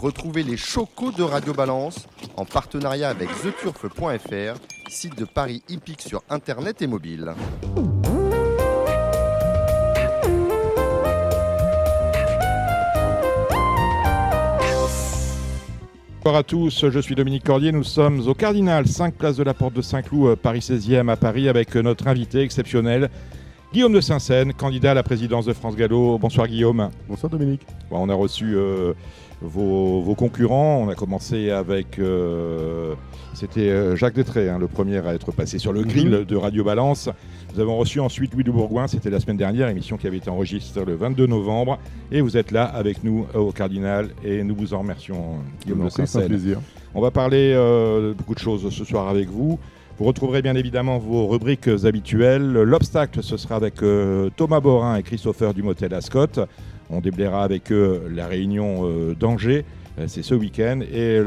Retrouvez les chocos de Radio Balance en partenariat avec theturf.fr, site de Paris hippique sur internet et mobile. Bonjour à tous, je suis Dominique Cordier, nous sommes au Cardinal, 5 place de la Porte de Saint-Cloud, euh, Paris 16e à Paris, avec euh, notre invité exceptionnel, Guillaume de Saint-Seine, candidat à la présidence de France Gallo. Bonsoir Guillaume. Bonsoir Dominique. Bon, on a reçu euh, vos, vos concurrents, on a commencé avec... euh, C'était euh, Jacques Détré, hein, le premier à être passé sur le grill Mhm. de Radio Balance. Nous avons reçu ensuite Louis de Bourgoin, c'était la semaine dernière, émission qui avait été enregistrée le 22 novembre. Et vous êtes là avec nous au Cardinal et nous vous en remercions, Guillaume de Donc, C'est un Saint-Seine. plaisir. On va parler euh, de beaucoup de choses ce soir avec vous. Vous retrouverez bien évidemment vos rubriques habituelles. L'obstacle, ce sera avec euh, Thomas Borin et Christopher du motel Ascot. On déblayera avec eux la réunion euh, d'Angers. Euh, C'est ce week-end. Et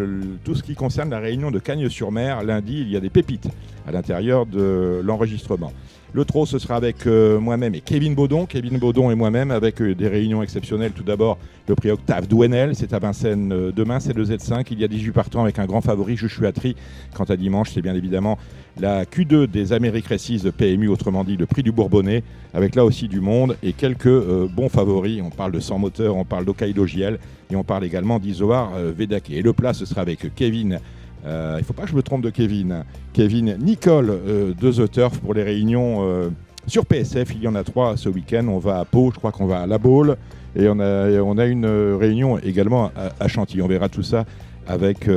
tout ce qui concerne la réunion de Cagnes-sur-Mer, lundi, il y a des pépites à l'intérieur de l'enregistrement. Le trot, ce sera avec euh, moi-même et Kevin Baudon. Kevin Baudon et moi-même avec euh, des réunions exceptionnelles. Tout d'abord, le prix Octave Douenel, c'est à Vincennes euh, demain, c'est le Z5. Il y a 18 partants avec un grand favori, Atri. Quant à dimanche, c'est bien évidemment la Q2 des Amériques Récises PMU, autrement dit le prix du Bourbonnais, avec là aussi du monde et quelques bons favoris. On parle de 100 moteurs, on parle d'Hokkaido JL et on parle également d'Isoar Vedake. Et le plat, ce sera avec Kevin. Euh, il ne faut pas que je me trompe de Kevin. Kevin Nicole euh, de The Turf pour les réunions euh, sur PSF. Il y en a trois ce week-end. On va à Pau, je crois qu'on va à La Baule. Et on a, une réunion également à, Chantilly. On verra tout ça avec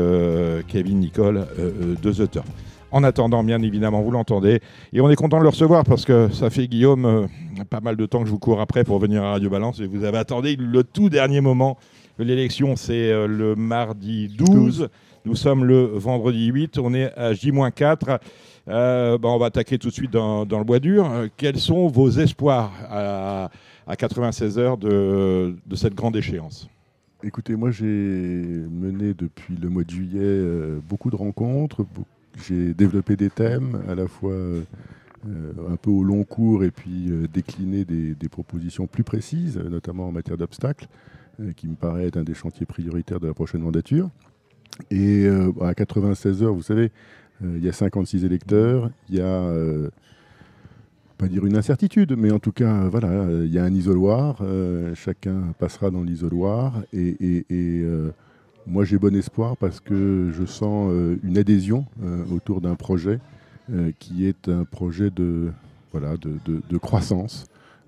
Kevin Nicole de The Turf. En attendant, bien évidemment, vous l'entendez. Et on est content de le recevoir parce que ça fait, Guillaume, pas mal de temps que je vous cours après pour venir à Radio Balance. Et vous avez attendu le tout dernier moment. L'élection, c'est le mardi 12. Nous sommes le vendredi 8. On est à J-4. Euh, bah, on va attaquer tout de suite dans, le bois dur. Euh, quels sont vos espoirs à, à 96 heures de, cette grande échéance? Écoutez, moi j'ai mené depuis le mois de juillet euh, beaucoup de rencontres. J'ai développé des thèmes à la fois un peu au long cours et puis décliné des, des propositions plus précises, notamment en matière d'obstacles, qui me paraît être un des chantiers prioritaires de la prochaine mandature. Et euh, à 96 heures, vous savez, euh, il y a 56 électeurs, il y a, euh, pas dire une incertitude, mais en tout cas, voilà, il y a un isoloir, chacun passera dans l'isoloir, et, moi j'ai bon espoir parce que je sens une adhésion autour d'un projet qui est un projet de, voilà, de, croissance.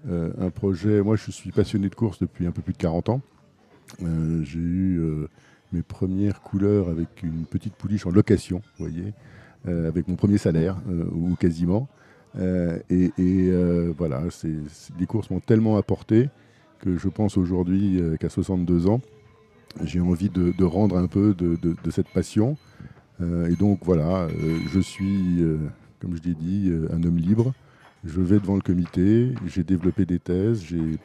Un projet, moi je suis passionné de course depuis un peu plus de 40 ans. J'ai eu mes premières couleurs avec une petite pouliche en location, vous voyez, euh, avec mon premier salaire, euh, ou quasiment. Euh, et voilà, c'est- les courses m'ont tellement apporté que je pense aujourd'hui qu'à 62 ans, j'ai envie de, rendre un peu de, cette passion. Et donc voilà, je suis, comme je l'ai dit, un homme libre. Je vais devant le comité, j'ai développé des thèses, j'ai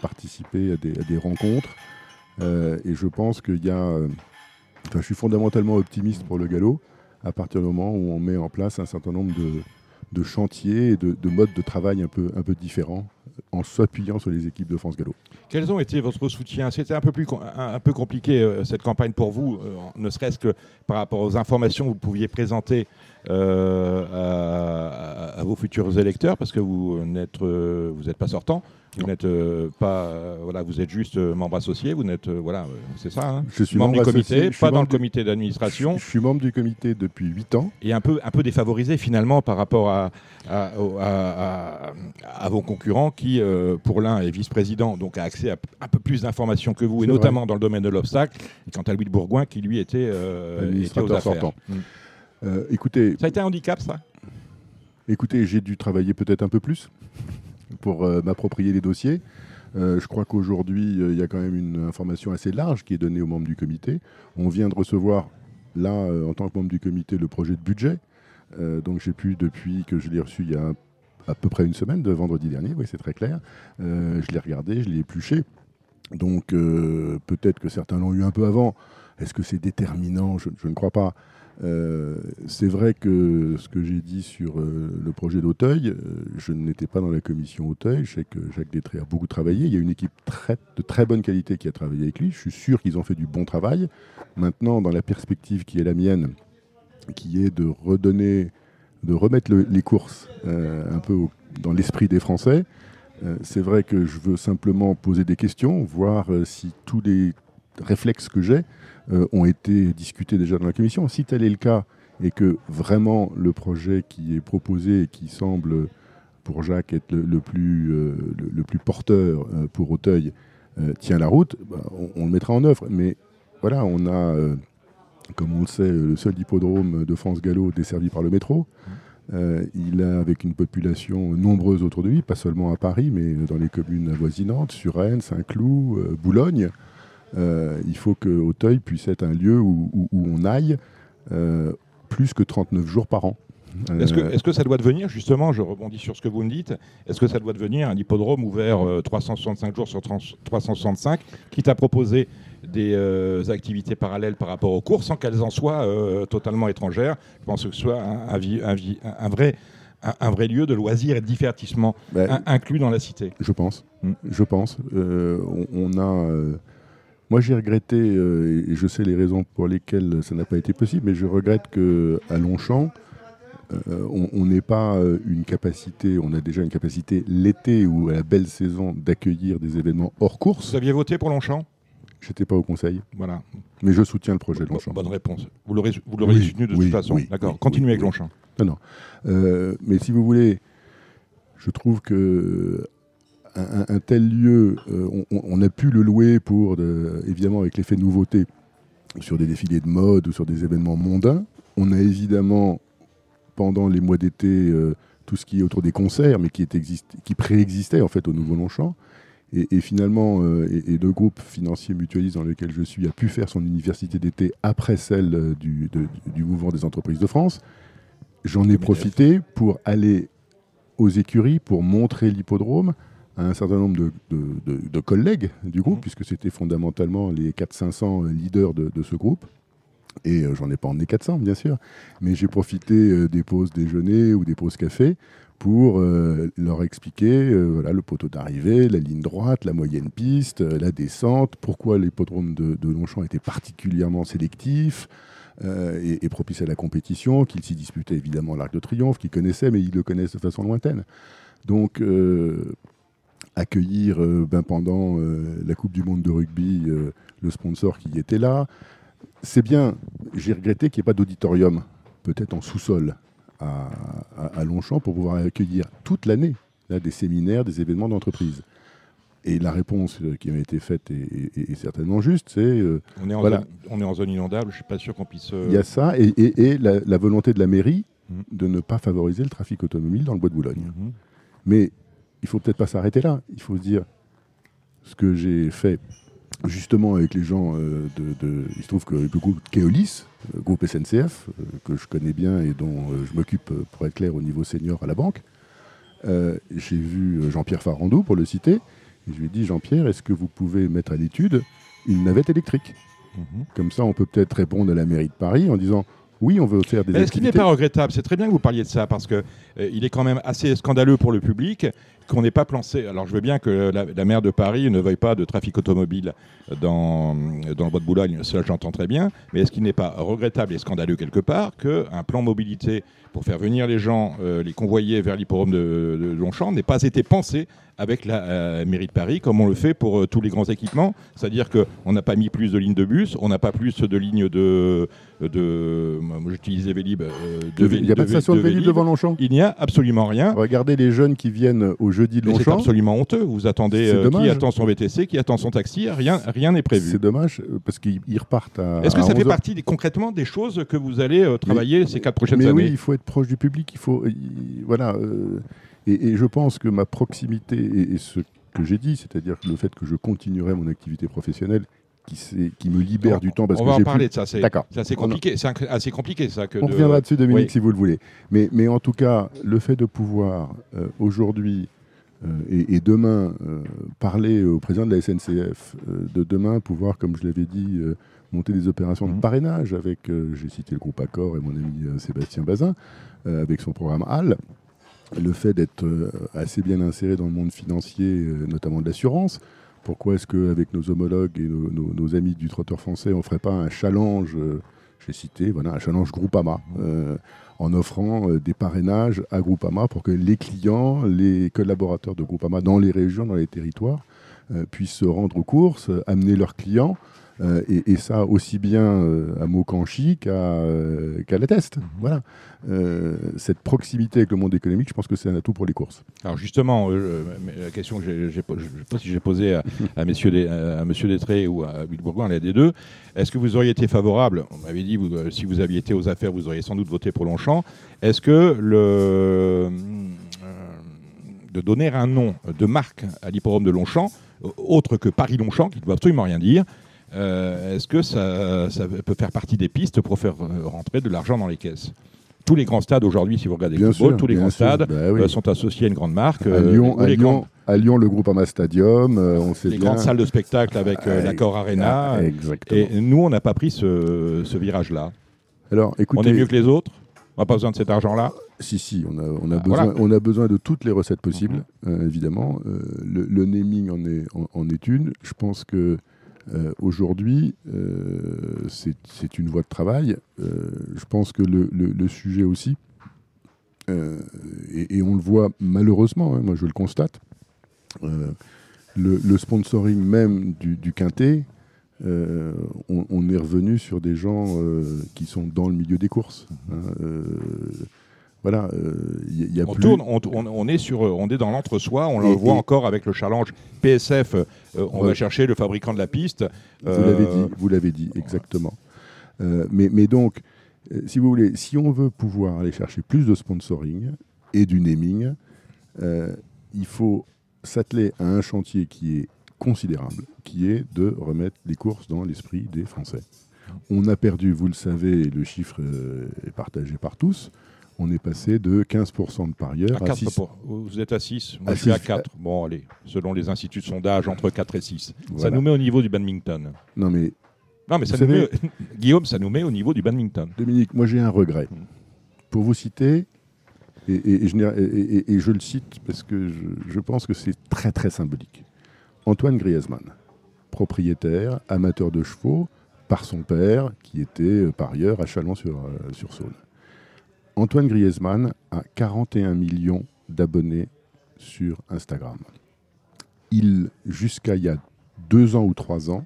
participé à des rencontres. Euh, et je pense qu'il y a... euh, Enfin, je suis fondamentalement optimiste pour le galop à partir du moment où on met en place un certain nombre de, chantiers et de, de modes de travail un peu, un peu différents en s'appuyant sur les équipes de France Gallo. Quels ont été votre soutien? C'était un peu plus un, peu compliqué euh, cette campagne pour vous, ne serait-ce que par rapport aux informations que vous pouviez présenter à, vos futurs électeurs, parce que vous n'êtes pas sortant, vous n'êtes euh, pas euh, voilà, vous êtes juste euh, membre associé, vous n'êtes voilà, c'est ça, hein Je suis membre du comité, associé, pas dans le comité d'administration Je, je suis membre du comité depuis 8 ans. et un peu, un peu défavorisé finalement par rapport à, à, au- à- à- à vos concurrents qui, pour l'un, est vice-président, donc a accès à un peu plus d'informations que vous, et notamment dans le domaine de l'obstacle, et quant à Louis de Bourgoin qui, lui, était, était aux affaires. Mm. Écoutez, Ça a été un handicap, ça? Écoutez, j'ai dû travailler peut-être un peu plus pour euh, m'approprier les dossiers. Euh, je crois qu'aujourd'hui, euh, il y a quand même une information assez large qui est donnée aux membres du comité. On vient de recevoir, là, en tant que membre du comité, le projet de budget. Donc j'ai pu, depuis que je l'ai reçu il y a à peu près une semaine, de vendredi dernier, oui, c'est très clair, je l'ai regardé, je l'ai épluché. Donc peut-être que certains l'ont eu un peu avant. Est-ce que c'est déterminant? Je ne crois pas. Euh, c'est vrai que ce que j'ai dit sur euh, le projet d'Auteuil, euh, je n'étais pas dans la commission Auteuil. Je sais que Jacques Détré a beaucoup travaillé. Il y a une équipe de très bonne qualité qui a travaillé avec lui. Je suis sûr qu'ils ont fait du bon travail. Maintenant, dans la perspective qui est la mienne, qui est de redonner, de remettre les courses un peu dans l'esprit des Français, c'est vrai que je veux simplement poser des questions, voir si tous les réflexes que j'ai euh, ont été discutés déjà dans la commission. Si tel est le cas et que vraiment le projet qui est proposé et qui semble pour Jacques être le, plus, euh, le, plus porteur euh, pour Auteuil tient la route, bah, on, le mettra en œuvre. Mais voilà, on a, comme on le sait, le seul hippodrome de France Gallo desservi par le métro. il a avec une population nombreuse autour de lui, pas seulement à Paris, mais dans les communes avoisinantes, Suresnes, Saint-Cloud, Boulogne. Euh, il faut que Auteuil puisse être un lieu où, on aille euh, plus que 39 jours par an. Est-ce que, est que, ça doit devenir, justement, je rebondis sur ce que vous me dites, est-ce que ça doit devenir un hippodrome ouvert 365 euh, jours sur 365, quitte à proposer des activités parallèles par rapport aux cours sans qu'elles en soient totalement étrangères? Je pense que ce soit un, un, vrai, un, vrai lieu de loisirs et de divertissement ben, inclus dans la cité. Je pense. Hmm. Je pense. on, a moi, j'ai regretté, euh, et je sais les raisons pour lesquelles ça n'a pas été possible, mais je regrette qu'à Longchamp, euh, on n'ait pas euh, une capacité, on a déjà une capacité l'été ou à la belle saison d'accueillir des événements hors course. Vous aviez voté pour Longchamp? J'étais pas au conseil. Voilà. Mais je soutiens le projet de Longchamp. Bonne réponse. Vous l'aurez soutenu de toute façon. D'accord. Continuez avec Longchamp. Non, non. mais si vous voulez, je trouve que un, tel lieu, euh, on, a pu le louer pour, évidemment, avec l'effet de nouveauté, sur des défilés de mode ou sur des événements mondains. On a évidemment, pendant les mois d'été, euh, tout ce qui est autour des concerts, mais qui, est qui préexistait en fait au Nouveau Longchamp. Et, finalement, euh, et, deux groupes financiers mutualistes dans lesquels je suis a pu faire son université d'été après celle du, du, mouvement des entreprises de France. J'en ai profité pour aller aux écuries, pour montrer l'hippodrome, un certain nombre de, collègues du groupe, mmh. puisque c'était fondamentalement les 400-500 leaders de, ce groupe. Et euh, j'en ai pas emmené 400, bien sûr, mais j'ai profité euh, des pauses déjeuner ou des pauses café pour euh, leur expliquer voilà, le poteau d'arrivée, la ligne droite, la moyenne piste, la descente, pourquoi l'hippodrome de, de Longchamp était particulièrement sélectif, et, et, propice à la compétition, qu'il s'y disputait évidemment l'Arc de Triomphe, qu'il connaissait, mais il le connaissait de façon lointaine. Donc, accueillir euh, ben, pendant euh, la Coupe du Monde de rugby euh, le sponsor qui était là. C'est bien, j'ai regretté qu'il n'y ait pas d'auditorium, peut-être en sous-sol à, Longchamp, pour pouvoir accueillir toute l'année des séminaires, des événements d'entreprise. Et la réponse qui m'a été faite est, certainement juste, c'est... on, est en zone, on est en zone inondable, je ne suis pas sûr qu'on puisse... Il y a ça, et, la, volonté de la mairie mmh. de ne pas favoriser le trafic automobile dans le bois de Boulogne. Mmh. Mais il faut peut-être pas s'arrêter là. Il faut se dire ce que j'ai fait justement avec les gens euh, de, Il se trouve que le groupe Keolis, le groupe SNCF, euh, que je connais bien et dont euh, je m'occupe, pour être clair, au niveau senior à la banque, j'ai vu Jean-Pierre Farandou, pour le citer, et je lui ai dit Jean-Pierre, est-ce que vous pouvez mettre à l'étude une navette électrique? Mhm. Comme ça, on peut peut-être répondre à la mairie de Paris en disant oui, on veut faire des Est-ce qu'il n'est pas regrettable C'est très bien que vous parliez de ça parce que il est quand même assez scandaleux pour le public qu'on n'ait pas pensé. Alors je veux bien que la, maire de Paris ne veuille pas de trafic automobile dans, dans le bois de Boulogne, cela j'entends très bien, mais est-ce qu'il n'est pas regrettable et scandaleux quelque part qu'un plan mobilité pour faire venir les gens, euh, les convoyer vers l'hippodrome de, Longchamp n'ait pas été pensé avec la euh, mairie de Paris, comme on le fait pour euh, tous les grands équipements? C'est-à-dire qu'on n'a pas mis plus de lignes de bus, on n'a pas plus de lignes de. de moi, j'utilisais Vélib. il n'y a pas de station de Vélib devant Longchamp? Il n'y a absolument rien. Regardez les jeunes qui viennent au jeudi de Longchamp. C'est absolument honteux. Vous attendez qui attend son VTC, qui attend son taxi, rien rien n'est prévu. C'est dommage parce qu'ils repartent à. Est-ce que ça fait partie concrètement des choses que vous allez travailler ces quatre prochaines années Oui, il faut être proche du public. Il faut, voilà. Euh, et, je pense que ma proximité et, ce que j'ai dit, c'est-à-dire le fait que je continuerai mon activité professionnelle, qui, qui me libère du temps parce on que va en parler de ça. C'est assez compliqué. C'est assez compliqué ça. Que on reviendra dessus, Dominique, si vous le voulez. Mais, mais en tout cas, le fait de pouvoir euh, aujourd'hui et, demain, parler au président de la SNCF, de demain pouvoir, comme je l'avais dit, monter des opérations de mmh. parrainage avec, j'ai cité le groupe Accor et mon ami Sébastien Bazin, avec son programme HAL, le fait d'être assez bien inséré dans le monde financier, notamment de l'assurance, pourquoi est-ce qu'avec nos homologues et nos, amis du trotteur français, on ne ferait pas un challenge, euh, j'ai cité, voilà, un challenge Groupama, euh, en offrant euh, des parrainages à Groupama pour que les clients, les collaborateurs de Groupama dans les régions, dans les territoires, puissent se rendre aux courses, amener leurs clients euh, et, ça aussi bien euh, à Mokanchi qu'à euh, la Teste. Mhm. Voilà. cette proximité avec le monde économique, je pense que c'est un atout pour les courses. Alors justement, la question que je ne sais pas si j'ai posée à, à, messieurs à Monsieur Détré ou à Bill Bourgoin, l'un des deux, est-ce que vous auriez été favorable On m'avait dit, vous, si vous aviez été aux affaires, vous auriez sans doute voté pour Longchamp. Est-ce que le de donner un nom de marque à l'hippodrome de Longchamp, autre que Paris-Longchamp, qui ne doit absolument rien dire, euh, est-ce que ça, peut faire partie des pistes pour faire euh, rentrer de l'argent dans les caisses? Tous les grands stades aujourd'hui, si vous regardez le football, tous les grands stades bah euh, sont associés à une grande marque. À Lyon, à Lyon, le groupe Ama Stadium, on sait Les grandes salles de spectacle avec l'accord Arena. Ah, et nous, on n'a pas pris ce, virage-là. Alors, écoutez, on est mieux que les autres? On n'a pas besoin de cet argent-là? Si, si, on a, on a, ah, besoin, on a besoin de toutes les recettes possibles, mhm. évidemment. le, naming en est, en est une. Je pense que euh, aujourd'hui, euh, c'est une voie de travail. Euh, je pense que le, sujet aussi, et, on le voit malheureusement, hein, moi je le constate, le, sponsoring même du, du Quintet, on, est revenu sur des gens qui sont dans le milieu des courses. Hein, voilà, il y, a on tourne, on, est sur, on est dans l'entre-soi. On le voit encore avec le challenge PSF. Euh, on va chercher le fabricant de la piste. Vous l'avez euh, dit, vous l'avez dit exactement. Euh, mais, mais, donc, si vous voulez, si on veut pouvoir aller chercher plus de sponsoring et du naming, il faut s'atteler à un chantier qui est considérable, qui est de remettre les courses dans l'esprit des Français. On a perdu, vous le savez, le chiffre est partagé par tous on est passé de 15% de parieurs à, 6. Vous êtes à 6, moi je suis à 4. Bon, allez, selon les instituts de sondage, entre 4 et 6. Ça nous met au niveau du badminton. Non, mais. Non, mais ça nous met... Guillaume, ça nous met au niveau du badminton. Dominique, moi j'ai un regret. Hmm. Pour vous citer, et, je, le cite parce que je, pense que c'est très très symbolique. Antoine Griezmann, propriétaire, amateur de chevaux, par son père, qui était parieur à Chalon-sur-Saône. sur saône Antoine Griezmann a 41 millions d'abonnés sur Instagram. Il, jusqu'à il y a deux ans ou trois ans,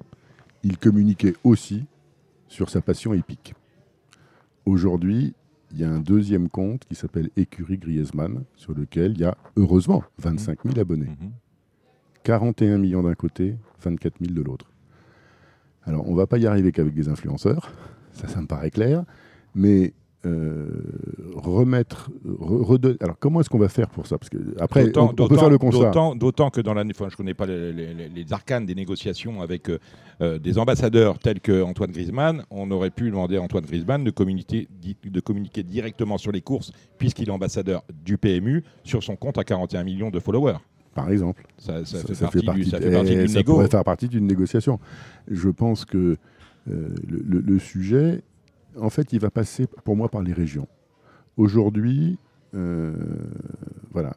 il communiquait aussi sur sa passion épique. Aujourd'hui, il y a un deuxième compte qui s'appelle Écurie Griezmann, sur lequel il y a, heureusement, 25 000 abonnés. 41 millions d'un côté, 24 000 de l'autre. Alors, on ne va pas y arriver qu'avec des influenceurs, ça, ça me paraît clair, mais euh, remettre, alors comment est-ce qu'on va faire pour ça? Parce que après, on, peut faire le constat. D'autant que dans la, enfin, je connais pas les, arcanes des négociations avec euh, euh, des ambassadeurs tels que Antoine Griezmann, on aurait pu demander à Antoine Griezmann de communiquer, de communiquer directement sur les courses, puisqu'il est ambassadeur du PMU, sur son compte à 41 millions de followers. Par exemple. Ça, fait, partie, ça pourrait faire partie d'une négociation. Je pense que le sujet en fait, il va passer pour moi par les régions. Aujourd'hui, euh,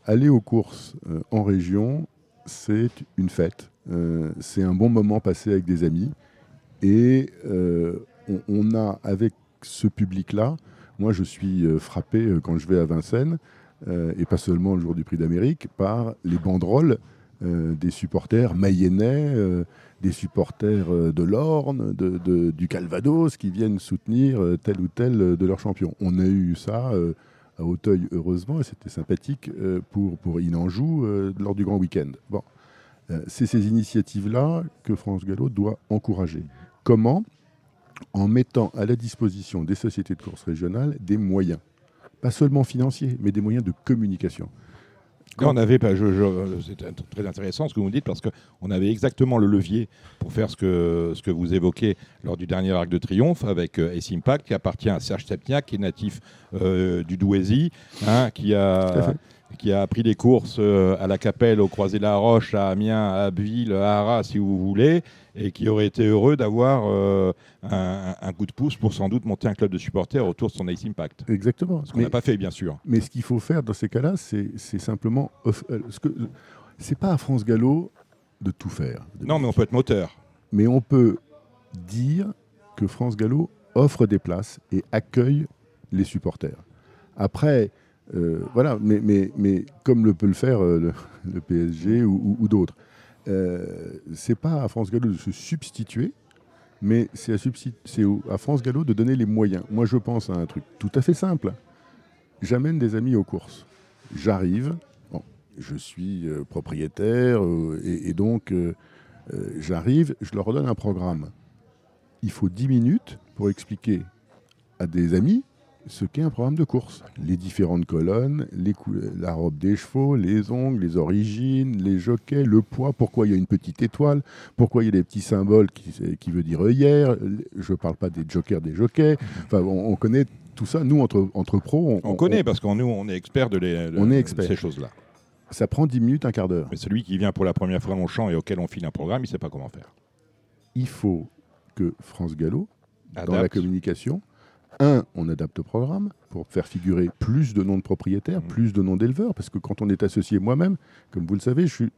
aller aux courses euh, en région, c'est une fête. Euh, c'est un bon moment passé avec des amis. Et on, a, avec ce public-là, moi je suis frappé quand je vais à Vincennes, et pas seulement le jour du prix d'Amérique, par les banderoles des supporters mayennais des supporters euh, de l'Orne, de, du Calvados, qui viennent soutenir euh, tel ou tel euh, de leurs champions. On a eu ça à Auteuil, heureusement, et c'était sympathique pour, pour Inanjou lors du grand week-end. Bon. C'est ces initiatives-là que France Gallo doit encourager. Comment? En mettant à la disposition des sociétés de course régionales des moyens. Pas seulement financiers, mais des moyens de communication on avait, c'est très intéressant ce que vous dites parce qu'on avait exactement le levier pour faire ce que, ce que vous évoquez lors du dernier arc de triomphe avec euh, Ace Impact qui appartient à Serge Stepniak qui est natif euh, du Douaisis, hein, qui a qui a pris des courses euh, à la Capelle, au Croisé de la Roche, à Amiens, à Abbeville, à Arras, si vous voulez, et qui aurait été heureux d'avoir euh, un, un coup de pouce pour sans doute monter un club de supporters autour de son Ace Impact. Exactement. Ce qu'on n'a pas fait, bien sûr. Mais ce qu'il faut faire dans ces cas-là, c'est simplement. euh, ce que- C'est pas à France Gallo de tout faire. Non, mais on peut être moteur. Mais on peut dire que France Gallo offre des places et accueille les supporters. Après, euh, voilà, mais, comme le peut le faire euh, le, PSG ou, d'autres, euh, c'est pas à France Gallo de se substituer, mais c'est à, France Gallo de donner les moyens. Moi, je pense à un truc tout à fait simple. J'amène des amis aux courses. J'arrive, bon, je suis propriétaire et, et donc j'arrive, je leur donne un programme. Il faut 10 minutes pour expliquer à des amis ce qu'est un programme de course. Les différentes colonnes, les la robe des chevaux, les ongles, les origines, les jockeys, le poids, pourquoi il y a une petite étoile, pourquoi il y a des petits symboles qui, qui veut dire œillère. Je ne parle pas des jokers des jockeys. Enfin, on, on connaît tout ça. Nous, entre, entre pros, On, connaît parce qu'on nous, on est expert de, les, de- On est de expert. ces choses-là. ça prend 10 minutes, un quart d'heure. Mais celui qui vient pour la première fois au champ et auquel on file un programme, il ne sait pas comment faire. Il faut que France Gallo, dans la communication, un, on adapte le programme pour faire figurer plus de noms de propriétaires, Mhm. plus de noms d'éleveurs, parce que quand on est associé moi-même, comme vous le savez, je suis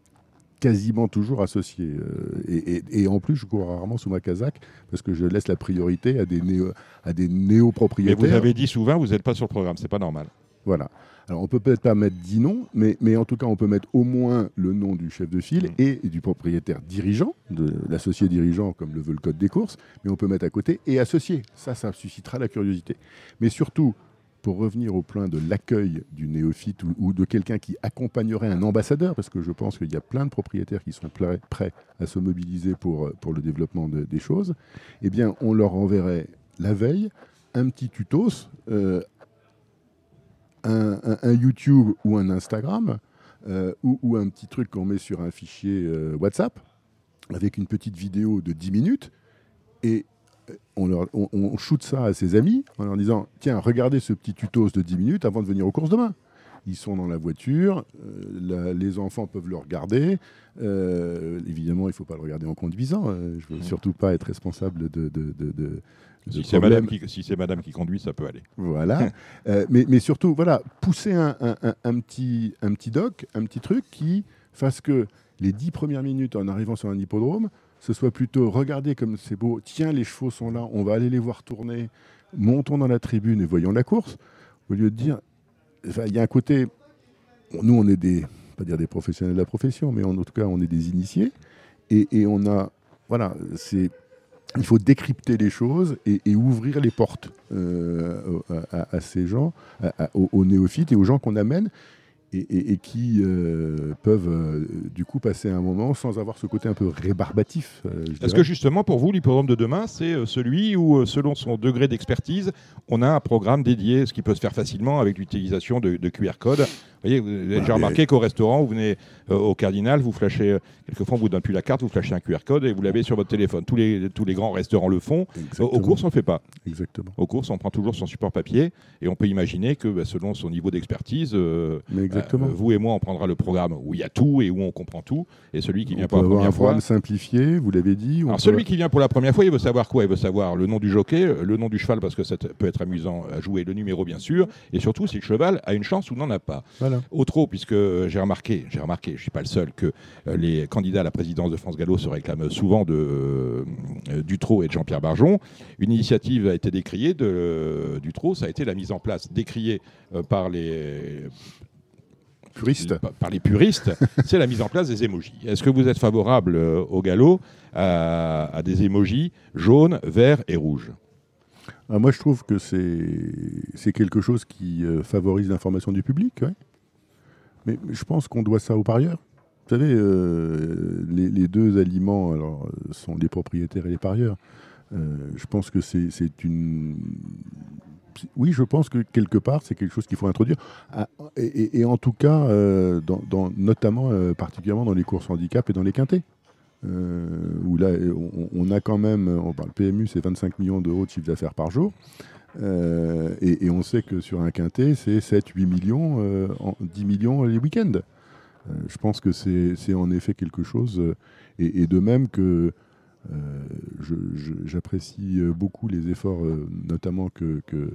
quasiment toujours associé. euh, et, et- et en plus, je cours rarement sous ma casaque, parce que je laisse la priorité à des, néo, à des Mais néo-propriétaires. vous avez dit souvent, vous n'êtes pas sur le programme, c'est pas normal. Voilà. Alors, on peut peut-être pas mettre 10 noms, mais, mais en tout cas, on peut mettre au moins le nom du chef de file Mm. et du propriétaire dirigeant, de l'associé dirigeant, comme le veut le code des courses, mais on peut mettre à côté et associé. Ça, ça suscitera la curiosité. Mais surtout, pour revenir au point de l'accueil du néophyte ou, ou de quelqu'un qui accompagnerait un ambassadeur, parce que je pense qu'il y a plein de propriétaires qui sont prêts, à se mobiliser pour, euh, pour le développement de- des choses, eh bien, on leur enverrait la veille un petit tutos euh, un, un- un YouTube ou un Instagram euh, ou, ou un petit truc qu'on met sur un fichier euh, WhatsApp avec une petite vidéo de 10 minutes et euh, on, leur, on, on shoot ça à ses amis en leur disant tiens regardez ce petit tutos de 10 minutes avant de venir aux courses demain ils sont dans la voiture, euh, la- les enfants peuvent le regarder. Euh, évidemment, il ne faut pas le regarder en conduisant. euh, je ne veux Mhm. surtout pas être responsable de Si c'est madame, qui- si c'est madame qui conduit, ça peut aller. Voilà. Euh, mais, mais surtout, voilà, pousser un, un- un- un petit, un petit doc, un petit truc qui fasse que les dix premières minutes en arrivant sur un hippodrome, ce soit plutôt regardez comme c'est beau, tiens, les chevaux sont là, on va aller les voir tourner, montons dans la tribune et voyons la course, au lieu de dire, il y a un côté, nous on est des, pas dire des professionnels de la profession, mais en tout cas on est des initiés, et, et on a, voilà, c'est il faut décrypter les choses et, et ouvrir les portes euh, à, ces gens, à- aux, aux néophytes et aux gens qu'on amène et, et- et qui euh, peuvent euh, du coup passer un moment sans avoir ce côté un peu rébarbatif. Est-ce que justement, pour vous, l'hippodrome de demain, c'est celui où, selon son degré d'expertise, on a un programme dédié, ce qui peut se faire facilement avec l'utilisation de, de QR code? Vous voyez, vous avez déjà Ouais, remarqué qu'au restaurant, vous venez au Cardinal, vous flashez, euh, quelquefois on vous donne plus la carte, vous flashez un QR code et vous l'avez sur votre téléphone. Tous les, tous les grands restaurants le font. Au- Exactement. Aux courses, on ne le fait pas. Exactement. Aux courses, on prend toujours son support papier et on peut imaginer que bah, selon son niveau d'expertise, euh, exactement. euh, vous et moi, on prendra le programme où il y a tout et où on comprend tout. Et celui qui on vient pour la avoir un première fois. programme simplifié, vous l'avez dit. Alors peut- celui qui vient pour la première fois, il veut savoir quoi? Il veut savoir le nom du jockey, le nom du cheval parce que ça peut être amusant à jouer, le numéro bien sûr, et surtout si le cheval a une chance ou n'en a pas. Voilà. Au trot, puisque euh, j'ai remarqué, j'ai remarqué, je suis pas le seul, que euh, les candidats à la présidence de France Gallo se réclament souvent de euh, du trot et de Jean-Pierre Barjon. Une initiative a été décriée de, du trot, ça a été la mise en place, décriée euh, par les Puriste. par- les puristes, c'est la mise en place des émojis. Est-ce que vous êtes favorable euh, au galop à, à des émojis jaunes, verts et rouges? Ah, moi, je trouve que c'est c'est quelque chose qui euh, favorise l'information du public. ouais. Mais je pense qu'on doit ça aux parieurs. Vous savez, euh, les, deux aliments euh, sont les propriétaires et les parieurs. Euh, je pense que c'est une. Oui, je pense que quelque part, c'est quelque chose qu'il faut introduire. Ah, Et, en tout cas, dans, notamment, particulièrement dans les courses handicap et dans les quintés. Où là, on, on a quand même, on parle PMU, c'est 25 millions d'euros de chiffre d'affaires par jour. Euh, et, on sait que sur un quintet, c'est 7, 8 millions, euh, en- 10 millions les week-ends. Euh, je pense que c'est en effet quelque chose. euh, et, de même que euh, j'apprécie euh, beaucoup les efforts, euh, notamment que, euh,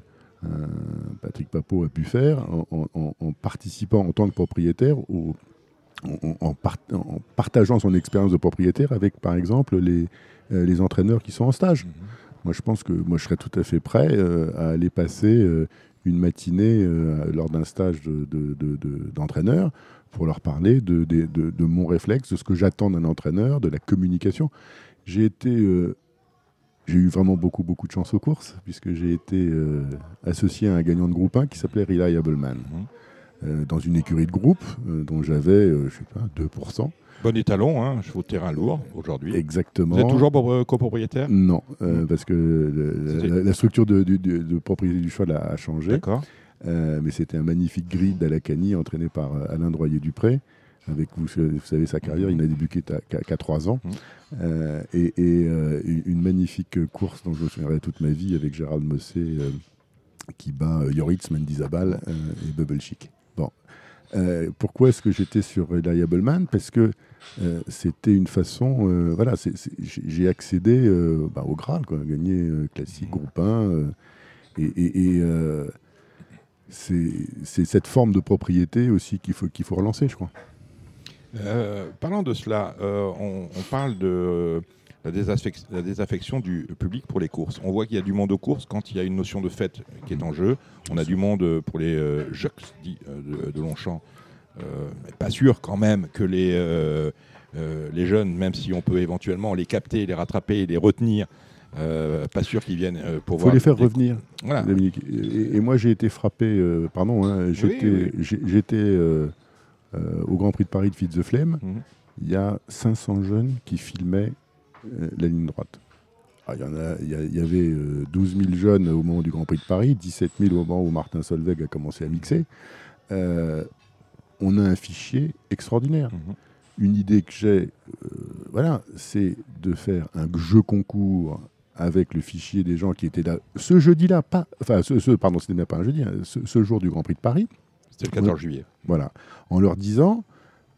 Patrick Papot a pu faire en, participant en tant que propriétaire au- en, en- en part- en partageant son expérience de propriétaire avec, par exemple, les, euh, les entraîneurs qui sont en stage. Moi, je pense que moi, je serais tout à fait prêt euh, à aller passer euh, une matinée euh, lors d'un stage de- de- de- de- d'entraîneur pour leur parler de, mon réflexe, de ce que j'attends d'un entraîneur, de la communication. J'ai été, j'ai eu vraiment beaucoup, beaucoup de chance aux courses, puisque j'ai été associé à un gagnant de groupe 1 qui s'appelait Reliable Man, Mhm. dans une écurie de groupe dont j'avais, je sais pas, 2%. Bon étalon, hein, chevaux de terrain lourd aujourd'hui. Exactement. Vous êtes toujours pro- copropriétaire? Non, euh, parce que le- la, la structure de, de- de- de propriété du cheval a, a changé. D'accord. Euh, mais c'était un magnifique grid à la entraîné par euh, Alain Droyer-Dupré. Avec, vous, vous savez, sa carrière, il n'a débuté qu'à qu'à 3 ans. Euh, et et, une magnifique course dont je me souviendrai toute ma vie avec Gérald Mossé qui bat Yoritz, Mendizabal et Bubble Chic. Euh, pourquoi est-ce que j'étais sur Reliable Man Parce que euh, c'était une façon. euh, voilà, j'ai accédé bah, au Graal, quoi, gagné classique, groupe 1. euh, et et- et, c'est cette forme de propriété aussi qu'il faut, qu'il faut relancer, je crois. Parlant de cela, on, on parle de la, désaffec- la désaffection du public pour les courses. On voit qu'il y a du monde aux courses quand il y a une notion de fête qui est en jeu. On a du monde euh, pour les euh, jeux dit, de, de Longchamp. Euh, pas sûr quand même que les, euh, les jeunes, même si on peut éventuellement les capter, les rattraper les retenir, euh, pas sûr qu'ils viennent euh, pour Il faut voir. les faire des- revenir, Voilà. Dominique. Et, et moi, j'ai été frappé, euh, pardon, hein, j'étais oui. au Grand Prix de Paris de Fitz the Flame. Mhm. Il y a 500 jeunes qui filmaient la ligne droite. Ah, Il y, en a- il y a- il y avait euh, 12 000 jeunes au moment du Grand Prix de Paris, 17 000 au moment où Martin Solveig a commencé à mixer. Euh, on a un fichier extraordinaire. Mhm. Une idée que j'ai, euh, voilà, c'est de faire un jeu concours avec le fichier des gens qui étaient là ce jeudi-là, pas, enfin, ce, ce- pardon, c'était même pas un jeudi, hein, ce, ce jour du Grand Prix de Paris, C'était le 14 juillet. voilà, en leur disant,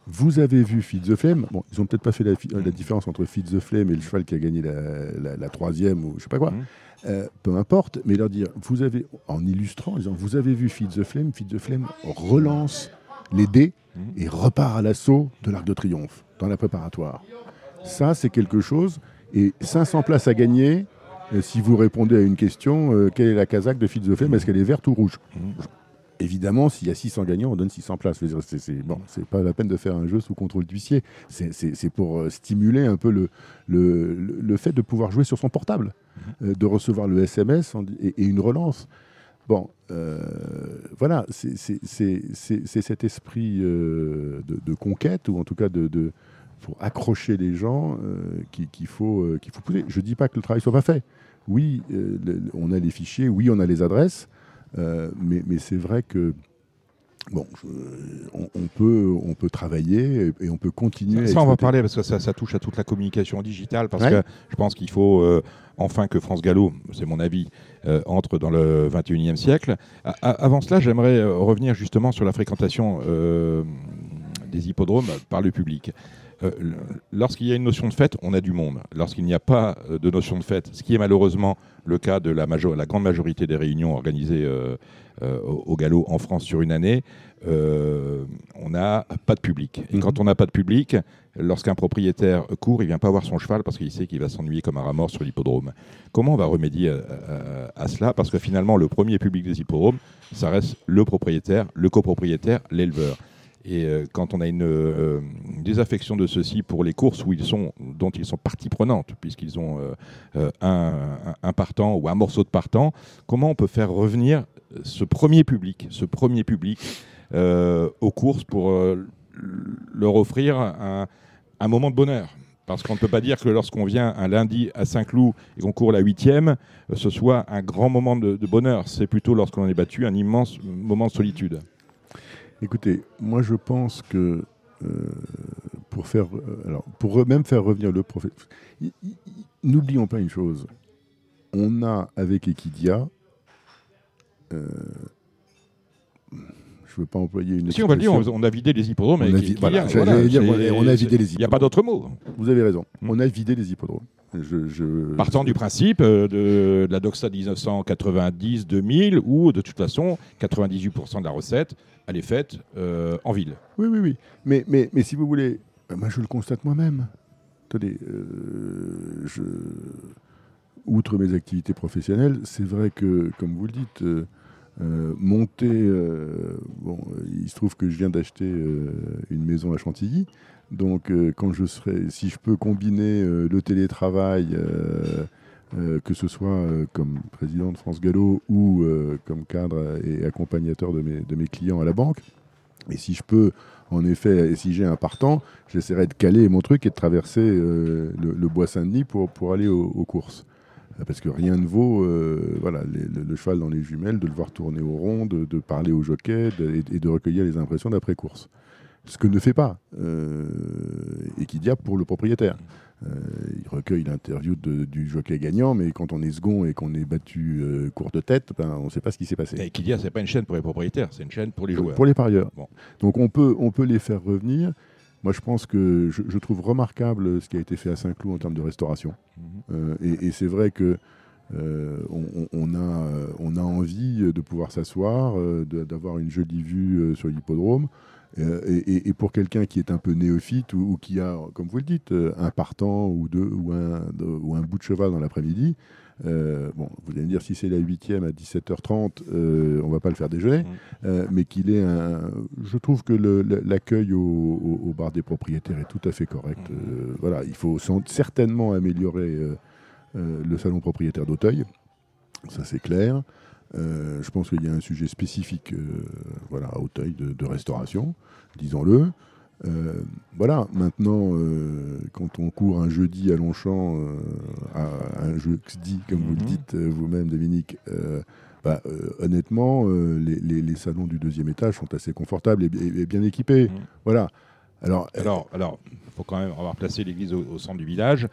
vous avez vu Feed the Flame, bon, ils ont peut-être pas fait la, différence entre Feed the Flame et le cheval qui a gagné la, la- la troisième ou je sais pas quoi, Mhm. Euh, peu importe, mais leur dire, vous avez, en illustrant, en disant, vous avez vu Feed the Flame, Feed the Flame relance les dés Mhm. et repart à l'assaut de l'Arc de Triomphe dans la préparatoire. Ça, c'est quelque chose. Et 500 places à gagner euh, si vous répondez à une question euh, quelle est la casaque de Feed the Flame? Est-ce qu'elle est verte ou rouge? Mhm. Évidemment, s'il y a 600 gagnants, on donne 600 places. C'est bon, c'est pas la peine de faire un jeu sous contrôle d'huissier. C'est- pour euh, stimuler un peu le, le, le- fait de pouvoir jouer sur son portable, euh, de recevoir le SMS et, et une relance. Bon, euh, voilà, c'est c'est- c'est- c'est- c'est cet esprit euh, de, de conquête, ou en tout cas de, de- pour accrocher les gens qui- qu'il faut, qu'il faut pousser. Je ne dis pas que le travail soit pas fait. Oui, le- on a les fichiers, oui, on a les adresses, mais, mais c'est vrai que bon, je- on, on peut, on peut travailler et, et on peut continuer. Ça, on va parler parce que ça, ça touche à toute la communication digitale. Parce Ouais. que je pense qu'il faut euh, enfin que France Gallo, c'est mon avis, euh, entre dans le 21e siècle. A- a- avant cela, j'aimerais euh, revenir justement sur la fréquentation euh, des hippodromes par le public. Euh, Lorsqu'il y a une notion de fête, on a du monde. Lorsqu'il n'y a pas euh, de notion de fête, ce qui est malheureusement le cas de la, grande majorité des réunions organisées euh, euh, au, galop en France sur une année, on n'a pas de public. Et Mhm. quand on n'a pas de public, lorsqu'un propriétaire court, il vient pas voir son cheval parce qu'il sait qu'il va s'ennuyer comme un rat mort sur l'hippodrome. Comment on va remédier à, à- à cela? Parce que finalement, le premier public des hippodromes, ça reste le propriétaire, le copropriétaire, l'éleveur. Et euh, quand on a une, euh, une désaffection de ceux-ci pour les courses dont ils sont partie prenante, puisqu'ils ont euh, un, partant ou un morceau de partant, comment on peut faire revenir ce premier public, ce premier public aux courses pour leur offrir un, moment de bonheur? Parce qu'on ne peut pas dire que lorsqu'on vient un lundi à Saint-Cloud et qu'on court la huitième, ce soit un grand moment de, de bonheur. C'est plutôt lorsqu'on est battu un immense moment de solitude. Écoutez, moi je pense que euh, pour faire, euh, alors pour même faire revenir le prophète, n'oublions pas une chose. On a avec Equidia euh, je ne veux pas employer une Si on va le dire, on, on a vidé les hippodromes On a Kylian, vi- voilà, voilà, j'allais dire, c'est- on a- on a vidé les Il n'y a pas d'autre mot. Vous avez raison. Mm. On a vidé les hippodromes. Je, je- Partant du principe euh, de, de la Doxa 1990-2000, où de toute façon, 98% de la recette, elle est faite euh, en ville. Oui, oui, oui. Mais, mais, mais si vous voulez, euh, moi je le constate moi-même. Attendez, euh, je... outre mes activités professionnelles, c'est vrai que, comme vous le dites, euh, euh, monter. euh, bon, euh, il se trouve que je viens d'acheter une maison à Chantilly. Donc, quand je serai, si je peux combiner le télétravail, que ce soit comme président de France Gallo ou comme cadre et accompagnateur de mes, clients à la banque, et si je peux, en effet, et si j'ai un partant, j'essaierai de caler mon truc et de traverser le, le bois Saint-Denis pour, pour aller au- aux courses. Parce que rien ne vaut euh, voilà, les- le, le cheval dans les jumelles, de le voir tourner au rond, de, de parler au jockey de- et, de recueillir les impressions d'après-course. Ce que ne fait pas euh, Equidia pour le propriétaire. Euh, il recueille l'interview du jockey gagnant, mais quand on est second et qu'on est battu euh, court de tête, ben, on ne sait pas ce qui s'est passé. Et Kylian, c'est pas une chaîne pour les propriétaires, c'est une chaîne pour les joueurs. Pour les parieurs. Bon. Donc on peut, on peut les faire revenir. Moi, je pense que je, je trouve remarquable ce qui a été fait à Saint-Cloud en termes de restauration. Mhm. Euh, et et c'est vrai que euh, on, a, on a envie de pouvoir s'asseoir, euh, d'avoir une jolie vue sur l'hippodrome. Et, et- et pour quelqu'un qui est un peu néophyte ou, ou qui a, comme vous le dites, un partant ou deux ou un, ou un bout de cheval dans l'après-midi, euh, bon, vous allez me dire si c'est la huitième à 17h30, euh, on va pas le faire déjeuner, Mhm. euh, mais qu'il est un. Je trouve que l'accueil au, au- au bar des propriétaires est tout à fait correct. Mhm. Euh, voilà, il faut certainement améliorer le salon propriétaire d'Auteuil, ça c'est clair. Je pense qu'il y a un sujet spécifique voilà, à Auteuil de, de restauration, disons-le. Euh, voilà, maintenant, euh, quand on court un jeudi à Longchamp, euh, à un jeudi, comme vous le Mhm. dites vous-même, Dominique, bah, honnêtement, les, les- les salons du deuxième étage sont assez confortables et, et- et bien équipés. Mhm. Voilà. Alors, Alors, alors, faut quand même avoir placé l'église au, au centre du village.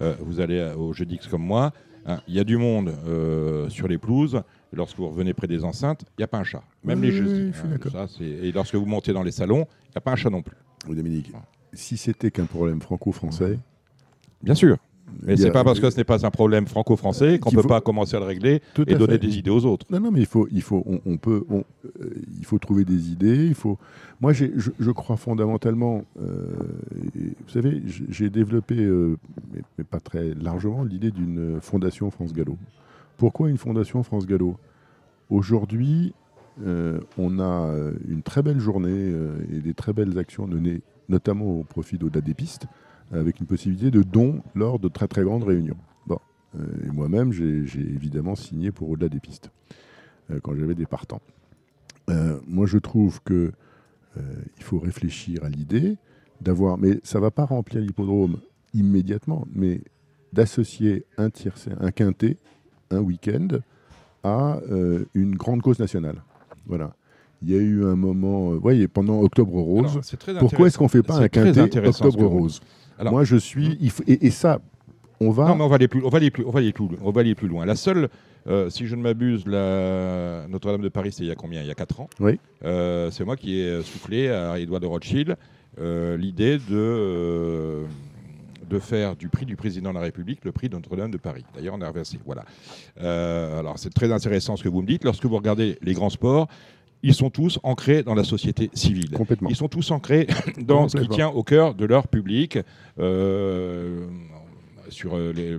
Euh, vous allez au Jeudi X comme moi. hein, Il y a du monde euh, sur les pelouses. Et lorsque vous revenez près des enceintes, il n'y a pas un chat. Même Oui, les jeudis. je hein, et lorsque vous montez dans les salons, il n'y a pas un chat non plus. oui, Dominique, si c'était qu'un problème franco-français, Bien sûr. Mais c'est pas parce que ce n'est pas un problème franco-français qu'on ne peut faut- pas commencer à le régler Tout et donner fait. des idées aux autres. Non, non, mais il faut, il faut, on, on peut, on- euh, il faut trouver des idées. Il faut. Moi, je, je crois fondamentalement. euh, et vous savez, j'ai développé, euh, mais, mais pas très largement, l'idée d'une fondation France Gallo. Pourquoi une fondation France Gallo? Aujourd'hui, on a une très belle journée et des très belles actions menées, notamment au profit d'au-delà des pistes, avec une possibilité de dons lors de très très grandes réunions. Bon, Euh, et moi-même, j'ai évidemment signé pour au-delà des pistes euh, quand j'avais des partants. Euh, moi, je trouve que il faut réfléchir à l'idée d'avoir, mais ça va pas remplir l'hippodrome immédiatement, mais d'associer un tiercé, un quintet, un week-end à euh, une grande cause nationale. Voilà. Il y a eu un moment, euh, voyez, pendant Octobre Rose. Alors, pourquoi est-ce qu'on fait pas un quintet Octobre vous Rose? Alors- Moi, je suis, il faut- et, et ça, on va. Non, mais on va aller plus, on va aller plus, on va aller plus, on va aller plus loin. La seule, euh, si je ne m'abuse, la Notre-Dame de Paris, c'est il y a combien? Il y a 4 ans. Oui. Euh, c'est moi qui ai soufflé à Édouard de Rothschild euh, l'idée de euh, de faire du prix du président de la République le prix de Notre-Dame de Paris. D'ailleurs, on a reversé. Voilà. Euh, alors, c'est très intéressant ce que vous me dites. Lorsque vous regardez les grands sports, ils sont tous ancrés dans la société civile. Complètement. Ils sont tous ancrés dans ce qui tient au cœur de leur public. Euh, sur euh, les.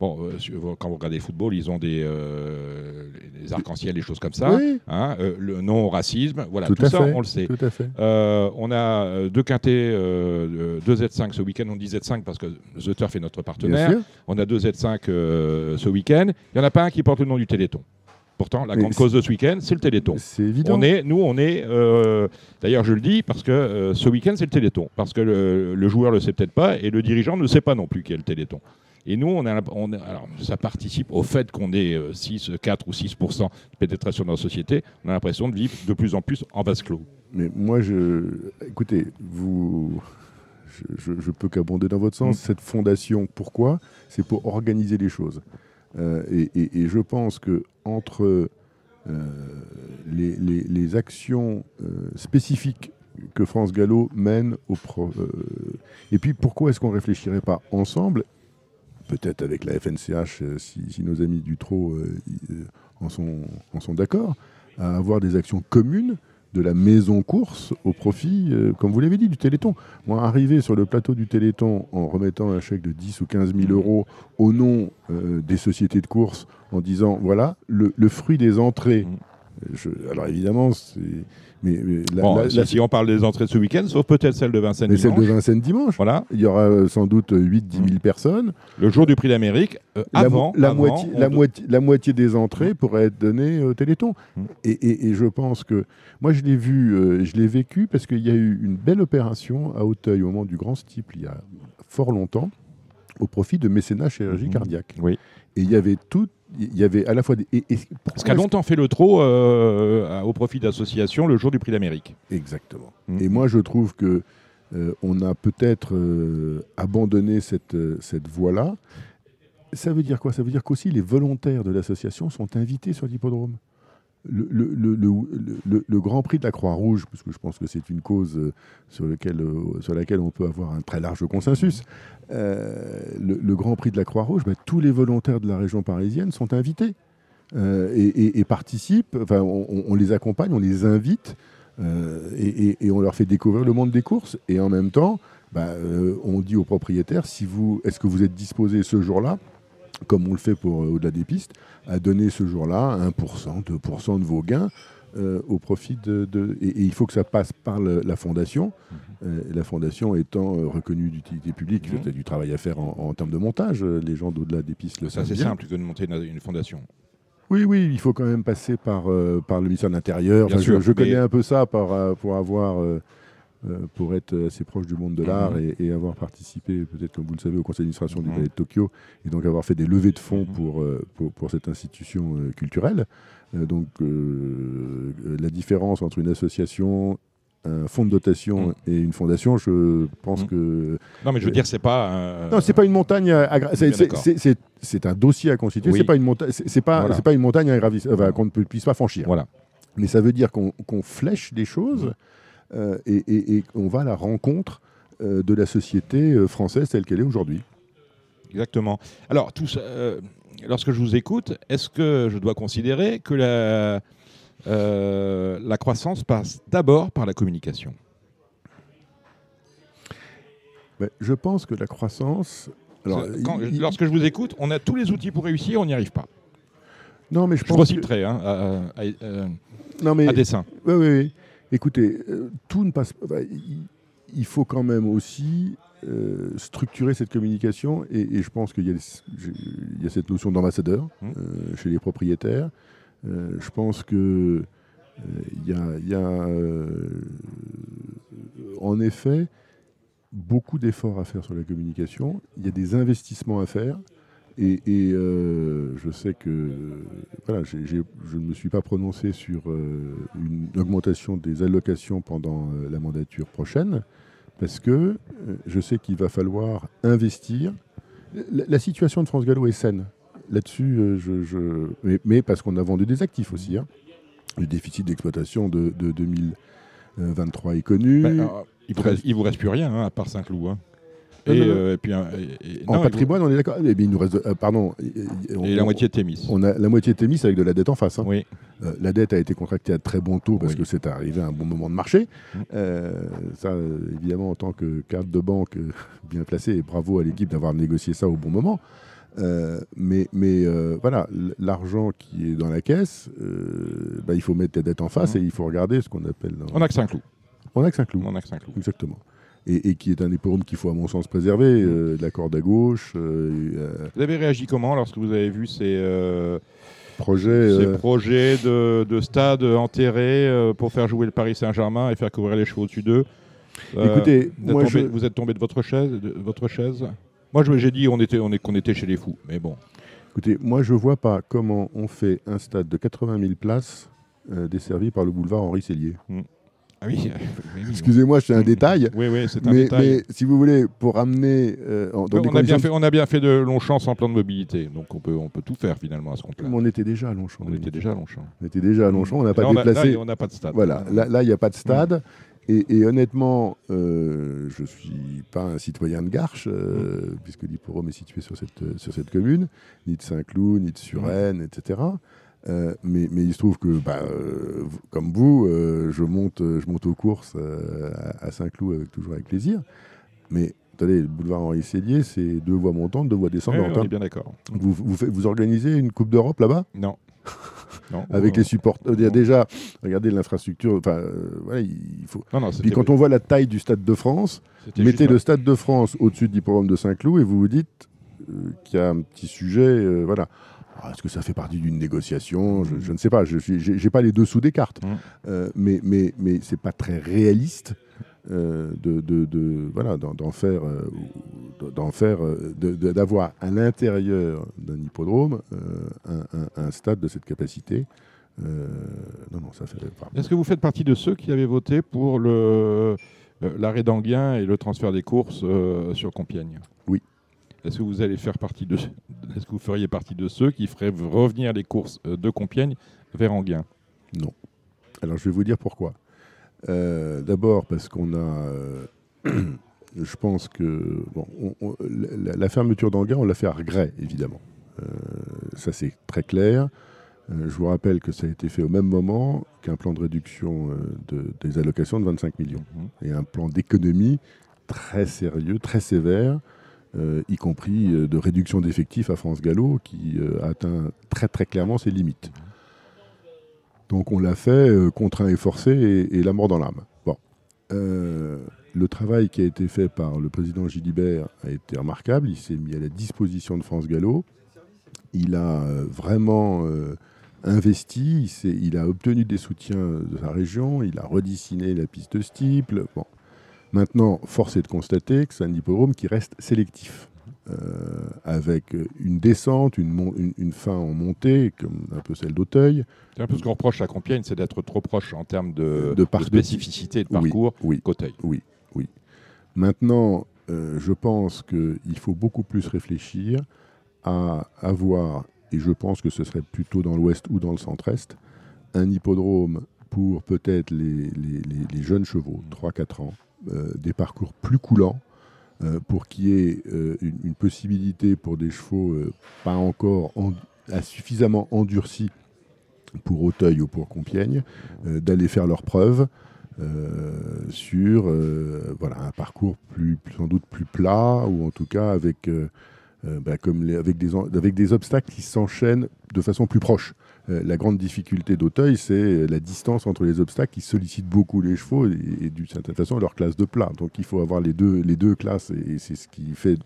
Bon, euh, quand vous regardez le football, ils ont des, euh, des arcs-en-ciel, des choses comme ça. Oui, hein, euh, le non au racisme, voilà, tout, tout, ça, fait. on le sait. Tout à fait. Euh, on a deux quintés, deux Z5 ce week-end. On dit Z5 parce que The Turf est notre Bien partenaire. sûr. On a deux Z5 euh, ce week-end. Il n'y en a pas un qui porte le nom du Téléthon. Pourtant, la Mais grande cause de ce week-end, c'est le Téléthon. C'est évident. On est, nous, on est. euh, D'ailleurs, je le dis parce que euh, ce week-end, c'est le Téléthon. Parce que le, le joueur ne le sait peut-être pas et le dirigeant ne sait pas non plus qu'il y a le Téléthon. Et nous, on a, on a- alors, ça participe au fait qu'on ait euh, 6, 4 ou 6% de pénétration dans la société. On a l'impression de vivre de plus en plus en vase clos. Mais moi, je. Écoutez, vous. Je, je- je peux qu'abonder dans votre sens. Mm. Cette fondation, pourquoi? C'est pour organiser les choses. Euh, et, je pense que entre les, les- actions euh, spécifiques que France Gallo mène au euh, et puis pourquoi est-ce qu'on réfléchirait pas ensemble, peut-être avec la FNCH, euh, si, nos amis du euh, euh, en sont d'accord, à avoir des actions communes de la maison course au profit, euh, comme vous l'avez dit, du Téléthon. Moi, arriver sur le plateau du Téléthon en remettant un chèque de 10 ou 15 000 euros au nom euh, des sociétés de course en disant, voilà, le, le fruit des entrées. Mm. Je- alors évidemment, c'est... Mais, mais la- Bon, la- si, la- si on parle des entrées de ce week-end, sauf peut-être celle de Vincennes mais celle dimanche. de Vincennes dimanche, Voilà, il y aura euh, sans doute 8-10 000 personnes. le jour du prix d'Amérique, euh, La, avant, la avant, moitié, la, doit- moitié, la moitié des entrées pourraient être données au Téléthon. Mm. Et, et- et je pense que moi, je l'ai vu, euh, je l'ai vécu parce qu'il y a eu une belle opération à Auteuil au moment du Grand Steeple il y a fort longtemps au profit de mécénat chirurgie Mhm. cardiaque. Oui. Et il y avait tout, il y avait à la fois des. et- et qu'a longtemps fait le trot euh, au profit d'associations le jour du prix d'Amérique. Exactement. Mhm. Et moi, je trouve que euh, on a peut-être euh, abandonné cette, cette voie-là. Ça veut dire quoi? Ça veut dire qu'aussi les volontaires de l'association sont invités sur l'hippodrome. Le, le- le- le- Grand Prix de la Croix-Rouge, parce que je pense que c'est une cause euh, sur, lequel, euh, sur laquelle on peut avoir un très large consensus, euh, le, Grand Prix de la Croix-Rouge, bah, tous les volontaires de la région parisienne sont invités et, participent, enfin, on, les accompagne, on les invite et, on leur fait découvrir le monde des courses. Et en même temps, bah, on dit aux propriétaires, si vous, est-ce que vous êtes disposé ce jour-là, comme on le fait pour euh, au-delà des pistes, à donner ce jour-là 1%, 2% de vos gains euh, au profit de... de- et, et il faut que ça passe par le- la fondation, euh, la fondation étant euh, reconnue d'utilité publique, il y a du travail à faire en, en termes de montage, les gens d'au-delà des pistes le Ça, savent c'est simple que de monter une, une fondation. Oui, oui, il faut quand même passer par, par le ministère de l'Intérieur. Enfin, je, je connais un peu ça par, pour avoir, pour être assez proche du monde de l'art Mhm. et, et avoir participé, peut-être comme vous le savez, au conseil d'administration du Mhm. Palais de Tokyo et donc avoir fait des levées de fonds Mhm. pour, euh, pour, pour cette institution euh, culturelle. Euh, donc euh, euh, la différence entre une association, un fonds de dotation et une fondation, je pense que Non, mais je veux Euh, dire, c'est pas. un- non, c'est pas une montagne. à- c'est- un dossier à constituer. Oui. C'est pas une montagne. C'est pas. Voilà. C'est pas une montagne à enfin, qu'on ne puisse pas franchir. Voilà. Mais ça veut dire qu'on qu'on flèche des choses. Euh, et, et- et qu'on va à la rencontre euh, de la société euh, française telle qu'elle est aujourd'hui. Exactement. Alors, tout ça, lorsque je vous écoute, est-ce que je dois considérer que la, euh, la croissance passe d'abord par la communication? Mais je pense que la croissance. Alors, Ça, quand- il- il- lorsque je vous écoute, on a tous les outils pour réussir, on n'y arrive pas. non, mais je Je pense. que- hein, à, à- à- non, mais à dessein. Oui, oui, oui. Écoutez, euh, tout ne passe pas. il, faut quand même aussi euh, structurer cette communication et, et je pense qu'il y, a y cette notion d'ambassadeur Mmh. euh, chez les propriétaires. Je pense que euh, il y a, il y a, en effet beaucoup d'efforts à faire sur la communication. Il y a des investissements à faire. Et, et, euh, je sais que voilà, j'ai- j'ai- je ne me suis pas prononcé sur euh, une augmentation des allocations pendant euh, la mandature prochaine, parce que euh, je sais qu'il va falloir investir. La, situation de France Gallo est saine. Là-dessus, euh, je, je- mais, parce qu'on a vendu des actifs aussi. hein. Le déficit d'exploitation de, de 2023 est connu. Alors, il, il vous reste plus rien, hein, à part Saint-Cloud. hein. Non, Et, non, non. euh, et puis, un- et- et- en patrimoine, on est d'accord. Eh bien, il nous reste. euh, pardon. on- Et, la moitié de Thémis. On a la moitié de Thémis avec de la dette en face. hein. Oui. Euh, la dette a été contractée à très bon taux parce Oui. que c'est arrivé à un bon moment de marché. Mm. Euh, ça, évidemment, en tant que carte de banque bien placée, et bravo à l'équipe d'avoir négocié ça au bon moment. Euh, mais mais euh, voilà, l'argent qui est dans la caisse, euh, bah, il faut mettre la dette en face Mm. et il faut regarder ce qu'on appelle. dans- On a que Saint-Cloud. On a que Saint-Cloud. On a que Saint-Cloud. Exactement. Et, et qui est un hippodrome qu'il faut, à mon sens, préserver. euh, de la corde à gauche, euh, euh, Vous avez réagi comment lorsque vous avez vu ces, euh, ces projets de, de stade enterrés euh, pour faire jouer le Paris Saint-Germain et faire courir les chevaux au-dessus d'eux Écoutez, vous êtes, moi, tombé, je- vous êtes tombé de votre chaise, de votre chaise? Moi, j'ai dit on était, on est, qu'on était chez les fous, mais bon. Écoutez, moi je vois pas comment on fait un stade de 80 000 places desservi par le boulevard Henri Sellier. Ah oui, oui, oui. Excusez-moi, c'est un détail. Oui, oui, c'est un Mais, détail. mais si vous voulez, pour amener euh, dans on, a bien fait, on a bien fait de Longchamp sans plan de mobilité, donc on peut, on peut tout faire finalement à ce compte-là. On était déjà à Longchamp. On était déjà à Longchamp. On était déjà à Longchamp, on n'a pas déplacé. là, on n'a pas de stade. Voilà, là, il n'y a pas de stade. Et, et honnêtement, euh, je ne suis pas un citoyen de Garches, euh, puisque l'hippodrome est situé sur cette, sur cette commune, ni de Saint-Cloud, ni de Suresnes, etc. Euh, mais, mais il se trouve que, bah, euh, comme vous, euh, je, monte, je monte aux courses à à Saint-Cloud avec, toujours avec plaisir. Mais attendez, le boulevard Henri Sellier, c'est deux voies montantes, deux voies descendantes. on hein. est bien d'accord. Vous, vous, faites- vous organisez une Coupe d'Europe là-bas? Non. non. avec les supporters. Déjà, regardez l'infrastructure. Enfin, voilà, il faut. Non, non, Puis quand on voit la taille du Stade de France, mettez le Stade de France au-dessus du programme de Saint-Cloud et vous vous dites qu'il y a un petit sujet. voilà. Ah, Est-ce que ça fait partie d'une négociation? Je, je ne sais pas. Je n'ai pas les dessous des cartes. Mhm. Euh, mais mais, mais c'est pas très réaliste. euh, de, de- de- voilà d'en faire euh, d'en faire d'avoir à l'intérieur d'un hippodrome un, un- un stade de cette capacité non non ça fait Est-ce que vous faites partie de ceux qui avaient voté pour le l'arrêt d'Anguien et le transfert des courses sur Compiègne? Oui. Est-ce que vous allez faire partie de Est-ce que vous feriez partie de ceux qui feraient revenir les courses euh, de Compiègne vers Anguien Non. Alors je vais vous dire pourquoi. Euh, D'abord parce qu'on a, euh, je pense que bon, on- on- la, la fermeture d'Anguin, on l'a fait à regret, évidemment. Euh, ça c'est très clair. Je vous rappelle que ça a été fait au même moment qu'un plan de réduction de- des allocations de 25 millions Mhm. et un plan d'économie très sérieux, très sévère, y compris euh, de réduction d'effectifs à France Gallo, qui euh, atteint très très clairement ses limites. Donc on l'a fait euh, contraint et forcé et, la mort dans l'âme. Bon. Euh, le travail qui a été fait par le président Gilibert a été remarquable. Il s'est mis à la disposition de France Gallo. Il a euh, vraiment euh, investi, il, il a obtenu des soutiens de sa région, il a redessiné la piste Stiple. Bon. Maintenant, force est de constater que c'est un hippodrome qui reste sélectif. euh, avec une descente, une, mon- une- une fin en montée, comme un peu celle d'Auteuil. C'est un peu ce qu'on reproche à Compiègne, c'est d'être trop proche en termes de, De de spécificité et de Oui, parcours oui. qu'Auteuil. Oui, oui. Maintenant, euh, je pense qu'il faut beaucoup plus réfléchir à avoir, et je pense que ce serait plutôt dans l'ouest ou dans le centre-est, un hippodrome pour peut-être les, les- les- les jeunes chevaux, 3-4 ans, des parcours plus coulants, euh, pour qu'il y ait euh, une, possibilité pour des chevaux euh, pas encore suffisamment endurcis pour Auteuil ou pour Compiègne, euh, d'aller faire leurs preuves euh, sur euh, voilà, un parcours plus, sans doute plus plat, ou en tout cas avec, euh, euh, bah, comme avec des obstacles qui s'enchaînent de façon plus proche. Euh, la grande difficulté d'Auteuil, c'est la distance entre les obstacles qui sollicitent beaucoup les chevaux et, et d'une certaine façon leur classe de plat. Donc il faut avoir les deux, les deux classes et c'est ce qui fait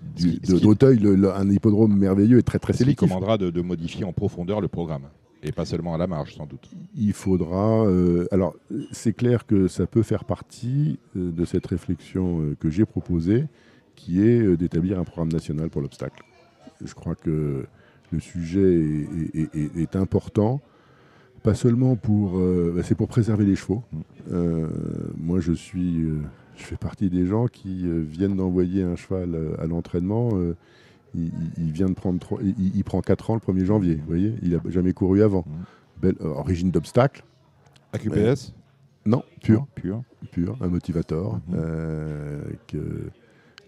d'Auteuil un hippodrome merveilleux et très très sélectif. commandera de, de modifier en profondeur le programme. Et pas seulement à la marge, sans doute. Il faudra. euh, alors, c'est clair que ça peut faire partie euh, de cette réflexion euh, que j'ai proposée, qui est d'établir un programme national pour l'obstacle. Je crois que le sujet est, est- est- est important, pas seulement pour. euh, bah, c'est pour préserver les chevaux. Euh, moi, je suis. euh, je fais partie des gens qui viennent d'envoyer un cheval à l'entraînement. il, vient de prendre trois- il, il prend 4 ans le 1er janvier, vous voyez, il n'a jamais couru avant. Mhm. Belle euh, origine d'obstacle, AQPS non, pur, Pur. pur, un motivator Mhm. euh, que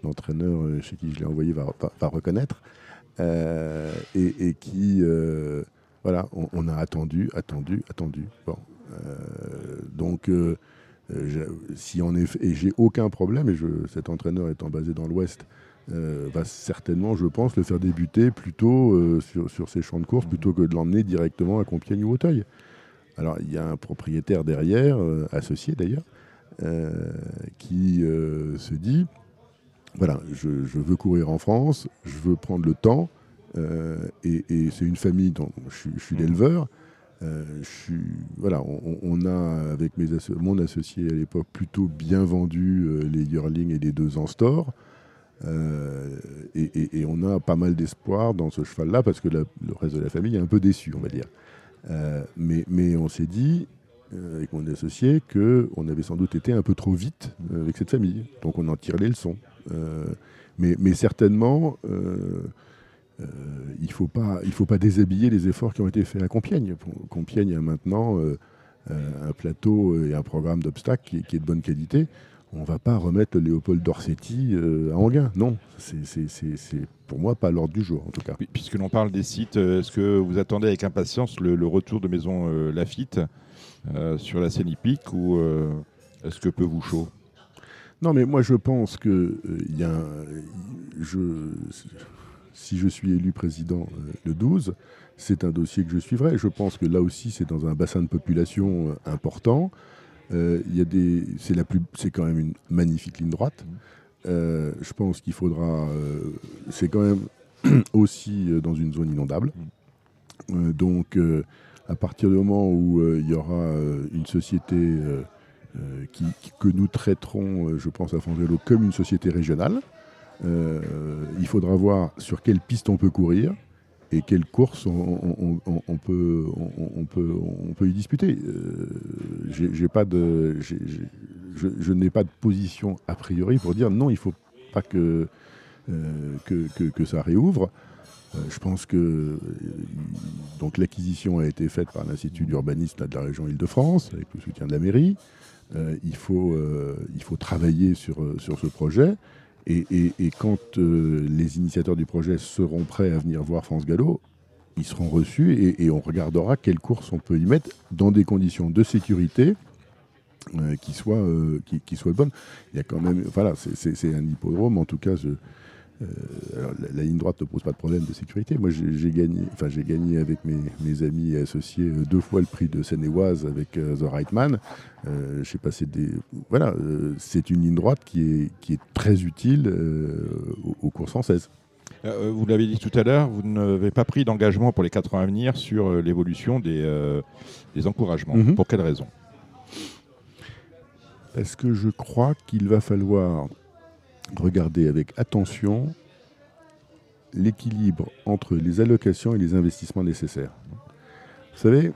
l'entraîneur chez qui je l'ai envoyé va, va- va reconnaître euh, et, et qui, euh, voilà, on, on a attendu, attendu, attendu. Bon, euh, donc, si en effet, et j'ai aucun problème, et je, cet entraîneur étant basé dans l'Ouest, va certainement, je pense, le faire débuter plutôt sur, sur ses champs de course plutôt que de l'emmener directement à Compiègne ou Auteuil. Alors, il y a un propriétaire derrière, associé d'ailleurs, qui se dit voilà, je, je veux courir en France, je veux prendre le temps, euh, et, et c'est une famille dont je, suis- je suis l'éleveur. euh, je suis, voilà, on, on a, avec mes asso- mon associé à l'époque, plutôt bien vendu euh, les yearlings et les deux en store. Et, et- et on a pas mal d'espoir dans ce cheval-là parce que la- le reste de la famille est un peu déçu, on va dire. Mais, mais on s'est dit, avec mon associé qu'on avait sans doute été un peu trop vite avec cette famille. Donc on en tire les leçons. Euh, mais, certainement, il ne faut, pas, faut pas déshabiller les efforts qui ont été faits à Compiègne. Compiègne a maintenant un plateau et un programme d'obstacles qui, est de bonne qualité on ne va pas remettre le Léopold Dorsetti à Anguin. Non, c'est pour moi pas l'ordre du jour en tout cas. Puisque l'on parle des sites, est-ce que vous attendez avec impatience le, retour de Maison Lafitte euh, sur la scène hippique ou euh, est-ce que peu vous chaud? Non, mais moi je pense que euh, je, si je suis élu président le 12, c'est un dossier que je suivrai. Je pense que là aussi, c'est dans un bassin de population important. Y a des, c'est c'est quand même une magnifique ligne droite. je pense qu'il faudra, c'est quand même aussi dans une zone inondable. donc à partir du moment où euh, il y aura euh, une société euh, que nous traiterons, je pense, à Fondrello comme une société régionale, il faudra voir sur quelle piste on peut courir et quelle course on, peut, on, peut, on peut y disputer. je, n'ai pas de position a priori pour dire non, il ne faut pas que, que, ça réouvre. Euh, je pense que euh, donc l'acquisition a été faite par l'Institut d'urbanisme de la région Île-de-France, avec le soutien de la mairie. Euh, il, faut, il faut travailler sur, sur ce projet. Et, quand les initiateurs du projet seront prêts à venir voir France Gallo, ils seront reçus et, on regardera quelles courses on peut y mettre dans des conditions de sécurité qui, soient, qui, qui, soient bonnes. Il y a quand même, voilà, c'est un hippodrome, en tout cas, je, euh, la, ligne droite ne pose pas de problème de sécurité. Moi, j'ai gagné, enfin, j'ai gagné avec mes, amis et associés euh, deux fois le prix de Seine-et-Oise avec euh, The Right Man. j'ai passé des, voilà, c'est une ligne droite qui est, qui est très utile aux, courses françaises. vous l'avez dit tout à l'heure, vous n'avez pas pris d'engagement pour les quatre ans à venir sur l'évolution des, des, encouragements. Mhm. Pour quelle raison? Parce que je crois qu'il va falloir regarder avec attention l'équilibre entre les allocations et les investissements nécessaires. Vous savez,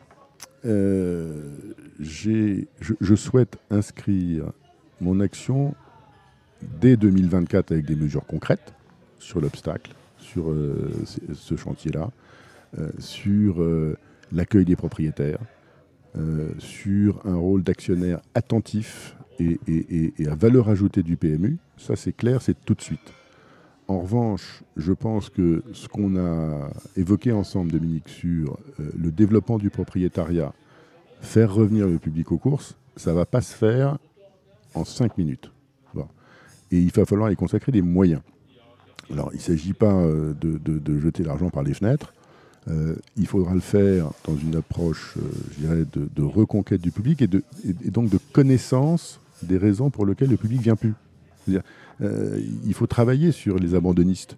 euh, je, souhaite inscrire mon action dès 2024 avec des mesures concrètes sur l'obstacle, sur euh, ce chantier-là, euh, sur l'accueil des propriétaires, sur un rôle d'actionnaire attentif et, à valeur ajoutée du PMU, ça c'est clair, c'est tout de suite. En revanche, je pense que ce qu'on a évoqué ensemble, Dominique, sur euh, le développement du propriétariat, faire revenir le public aux courses, ça ne va pas se faire en cinq minutes. Et il va falloir y consacrer des moyens. Alors, il ne s'agit pas euh, de, jeter l'argent par les fenêtres. Euh, il faudra le faire dans une approche, je dirais, de, reconquête du public et, et, donc de connaissance des raisons pour lesquelles le public vient plus. Euh, il faut travailler sur les abandonnistes.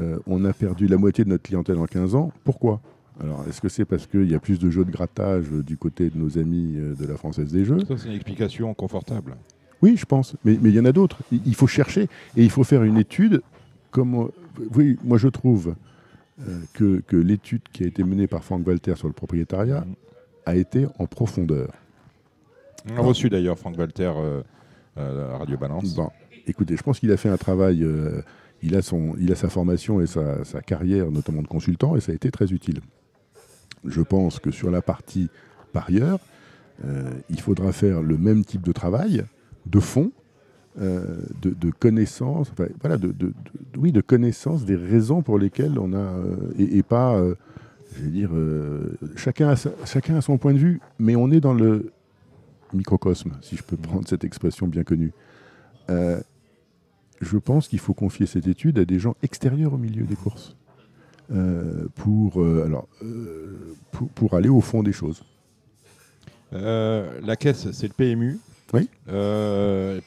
Euh, on a perdu la moitié de notre clientèle en 15 ans. Pourquoi? Alors, est-ce que c'est parce qu'il y a plus de jeux de grattage du côté de nos amis euh, de la Française des Jeux? Ça, c'est une explication confortable. Oui, je pense. Mais, il y en a d'autres. Il, faut chercher et il faut faire une étude. Comme, oui, moi, je trouve que, que l'étude qui a été menée par Franck Walter sur le propriétariat mm. a été en profondeur. On a reçu d'ailleurs Franck Walter euh, euh, à Radio Balance. Bon, écoutez, je pense qu'il a fait un travail. Euh, il, a son, il a sa formation et sa, carrière, notamment de consultant, et ça a été très utile. Je pense que sur la partie par ailleurs, il faudra faire le même type de travail, de fond, de, connaissance, voilà, de, oui, de connaissance des raisons pour lesquelles on a, et, pas, je vais dire, chacun, chacun a son point de vue, mais on est dans le, microcosme, si je peux prendre cette expression bien connue. Euh, je pense qu'il faut confier cette étude à des gens extérieurs au milieu des courses euh, pour, euh, alors, pour, aller au fond des choses. la caisse, c'est le PMU. Oui.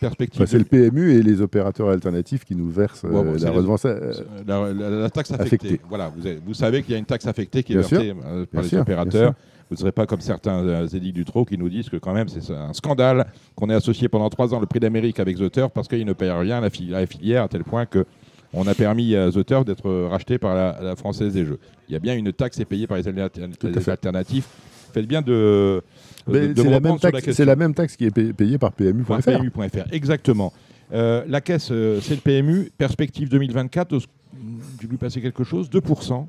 perspective. c'est le PMU et les opérateurs alternatifs qui nous versent la, taxe affectée. Voilà, vous, vous savez qu'il y a une taxe affectée qui est versée par les opérateurs. Vous ne serez pas comme certains euh, édits du trop qui nous disent que quand même c'est un scandale qu'on ait associé pendant trois ans le prix d'Amérique avec The parce qu'il ne paye rien à la, filière à tel point que on a permis à The d'être racheté par la, Française des Jeux. Il y a bien une taxe payée par les, alternatifs. faites bien de, de, de c'est la, même la taxe- question. c'est la même taxe qui est pay- payée par PMU.fr. Exactement. Euh, la caisse, euh, c'est le PMU. Perspective 2024, os- j'ai vu passer quelque chose, 2%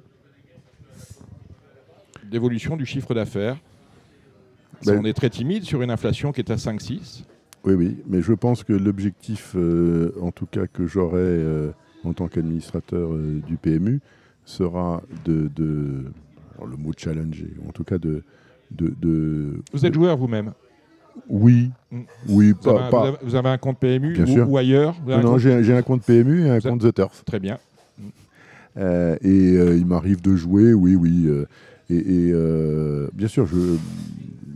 d'évolution du chiffre d'affaires. Ben- on est très timide sur une inflation qui est à 5-6. Oui, oui, mais je pense que l'objectif, euh, en tout cas que j'aurai euh, en tant qu'administrateur euh, du PMU, sera de, de- alors, le mot challenger, en tout cas de, de, de- Vous êtes joueur vous-même. oui, Mm. oui, Vous, avez pas, un- pas- vous avez- vous avez un compte PMU Bien ou, sûr. ou ailleurs avez non, j'ai un compte PMU et un Vous compte The Turf. Très bien. Euh, et euh, il m'arrive de jouer, oui, oui. euh, et et, euh, bien sûr, je,